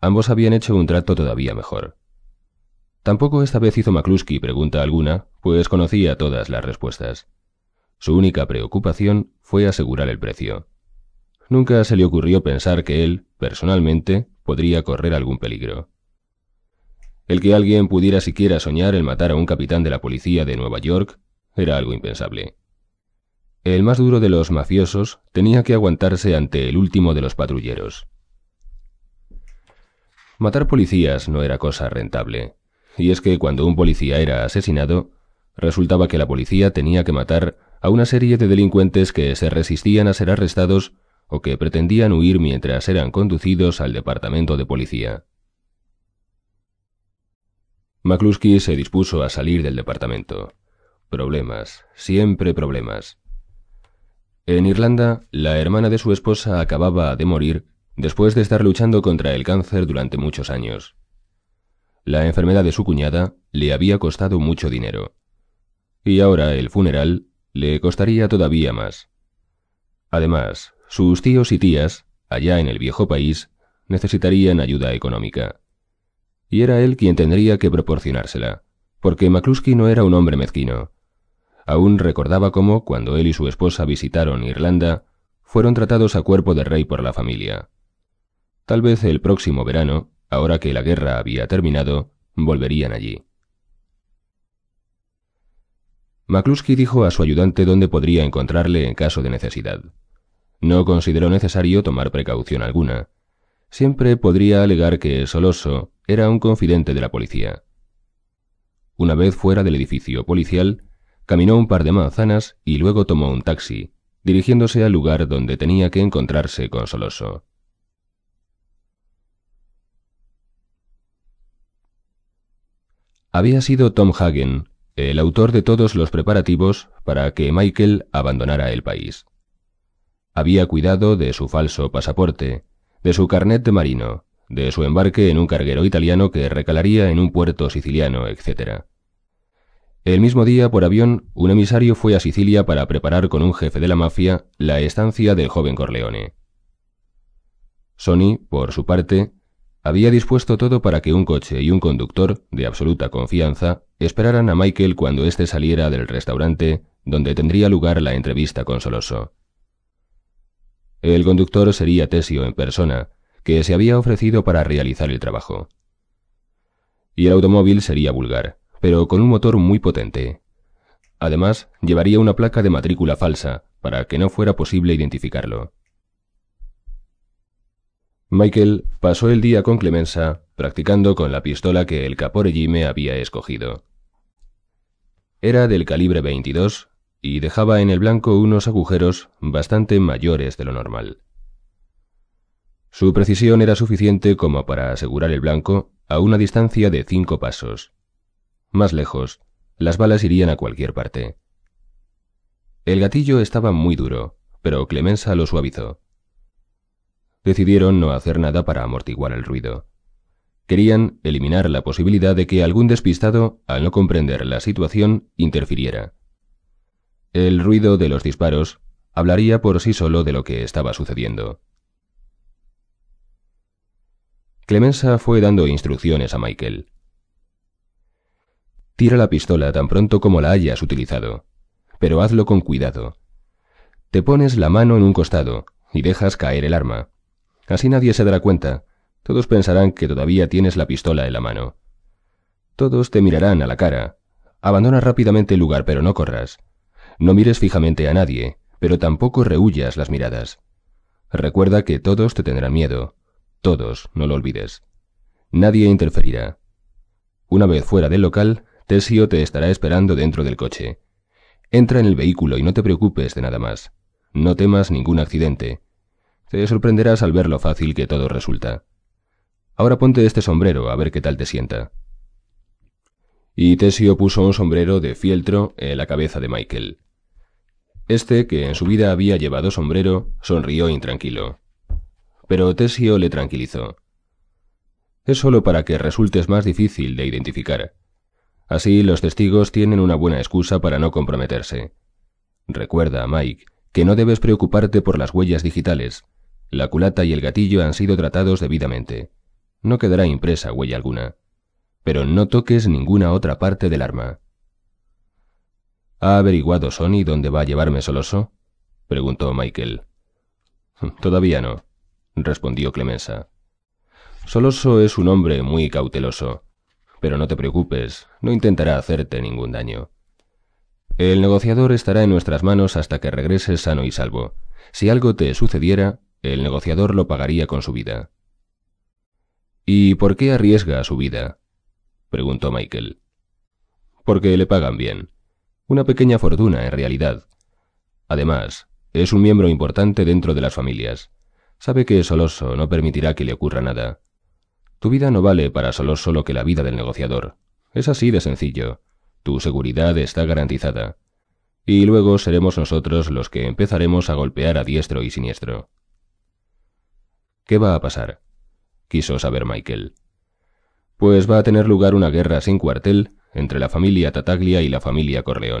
Speaker 2: ambos habían hecho un trato todavía mejor. Tampoco esta vez hizo McCluskey pregunta alguna, pues conocía todas las respuestas. Su única preocupación fue asegurar el precio. Nunca se le ocurrió pensar que él, personalmente, podría correr algún peligro. El que alguien pudiera siquiera soñar el matar a un capitán de la policía de Nueva York era algo impensable. El más duro de los mafiosos tenía que aguantarse ante el último de los patrulleros. Matar policías no era cosa rentable, y es que cuando un policía era asesinado, resultaba que la policía tenía que matar a una serie de delincuentes que se resistían a ser arrestados o que pretendían huir mientras eran conducidos al departamento de policía. McCluskey se dispuso a salir del departamento. Problemas, siempre problemas. En Irlanda, la hermana de su esposa acababa de morir después de estar luchando contra el cáncer durante muchos años. La enfermedad de su cuñada le había costado mucho dinero. Y ahora el funeral le costaría todavía más. Además, sus tíos y tías, allá en el viejo país, necesitarían ayuda económica. Y era él quien tendría que proporcionársela, porque McCluskey no era un hombre mezquino. Aún recordaba cómo, cuando él y su esposa visitaron Irlanda, fueron tratados a cuerpo de rey por la familia. Tal vez el próximo verano, ahora que la guerra había terminado, volverían allí. McCluskey dijo a su ayudante dónde podría encontrarle en caso de necesidad. No consideró necesario tomar precaución alguna. Siempre podría alegar que Soloso era un confidente de la policía. Una vez fuera del edificio policial, caminó un par de manzanas y luego tomó un taxi, dirigiéndose al lugar donde tenía que encontrarse con Soloso. Había sido Tom Hagen, el autor de todos los preparativos para que Michael abandonara el país. Había cuidado de su falso pasaporte, de su carnet de marino, de su embarque en un carguero italiano que recalaría en un puerto siciliano, etc. El mismo día, por avión, un emisario fue a Sicilia para preparar con un jefe de la mafia la estancia del joven Corleone. Sony, por su parte, había dispuesto todo para que un coche y un conductor, de absoluta confianza, esperaran a Michael cuando éste saliera del restaurante donde tendría lugar la entrevista con Soloso. El conductor sería Tesio en persona, que se había ofrecido para realizar el trabajo. Y el automóvil sería vulgar, pero con un motor muy potente. Además, llevaría una placa de matrícula falsa, para que no fuera posible identificarlo. Michael pasó el día con Clemenza practicando con la pistola que el caporegime había escogido. Era del calibre 22 y dejaba en el blanco unos agujeros bastante mayores de lo normal. Su precisión era suficiente como para asegurar el blanco a una distancia de cinco pasos. Más lejos, las balas irían a cualquier parte. El gatillo estaba muy duro, pero Clemenza lo suavizó decidieron no hacer nada para amortiguar el ruido. Querían eliminar la posibilidad de que algún despistado, al no comprender la situación, interfiriera. El ruido de los disparos hablaría por sí solo de lo que estaba sucediendo. Clemenza fue dando instrucciones a Michael. Tira la pistola tan pronto como la hayas utilizado, pero hazlo con cuidado. Te pones la mano en un costado y dejas caer el arma. Así nadie se dará cuenta. Todos pensarán que todavía tienes la pistola en la mano. Todos te mirarán a la cara. Abandona rápidamente el lugar, pero no corras. No mires fijamente a nadie, pero tampoco rehuyas las miradas. Recuerda que todos te tendrán miedo. Todos, no lo olvides. Nadie interferirá. Una vez fuera del local, Tesio te estará esperando dentro del coche. Entra en el vehículo y no te preocupes de nada más. No temas ningún accidente. Te sorprenderás al ver lo fácil que todo resulta. Ahora ponte este sombrero a ver qué tal te sienta. Y Tesio puso un sombrero de fieltro en la cabeza de Michael. Este, que en su vida había llevado sombrero, sonrió intranquilo. Pero Tesio le tranquilizó. Es solo para que resultes más difícil de identificar. Así los testigos tienen una buena excusa para no comprometerse. Recuerda, Mike, que no debes preocuparte por las huellas digitales. La culata y el gatillo han sido tratados debidamente. No quedará impresa huella alguna. Pero no toques ninguna otra parte del arma. ¿Ha averiguado Sony dónde va a llevarme Soloso? preguntó Michael. Todavía no, respondió Clemenza. Soloso es un hombre muy cauteloso, pero no te preocupes, no intentará hacerte ningún daño. El negociador estará en nuestras manos hasta que regreses sano y salvo. Si algo te sucediera, el negociador lo pagaría con su vida. ¿Y por qué arriesga su vida? preguntó Michael. Porque le pagan bien. Una pequeña fortuna, en realidad. Además, es un miembro importante dentro de las familias. Sabe que Soloso no permitirá que le ocurra nada. Tu vida no vale para Soloso lo que la vida del negociador. Es así de sencillo. Tu seguridad está garantizada. Y luego seremos nosotros los que empezaremos a golpear a diestro y siniestro. ¿Qué va a pasar? quiso saber Michael. Pues va a tener lugar una guerra sin cuartel entre la familia Tataglia y la familia Corleón.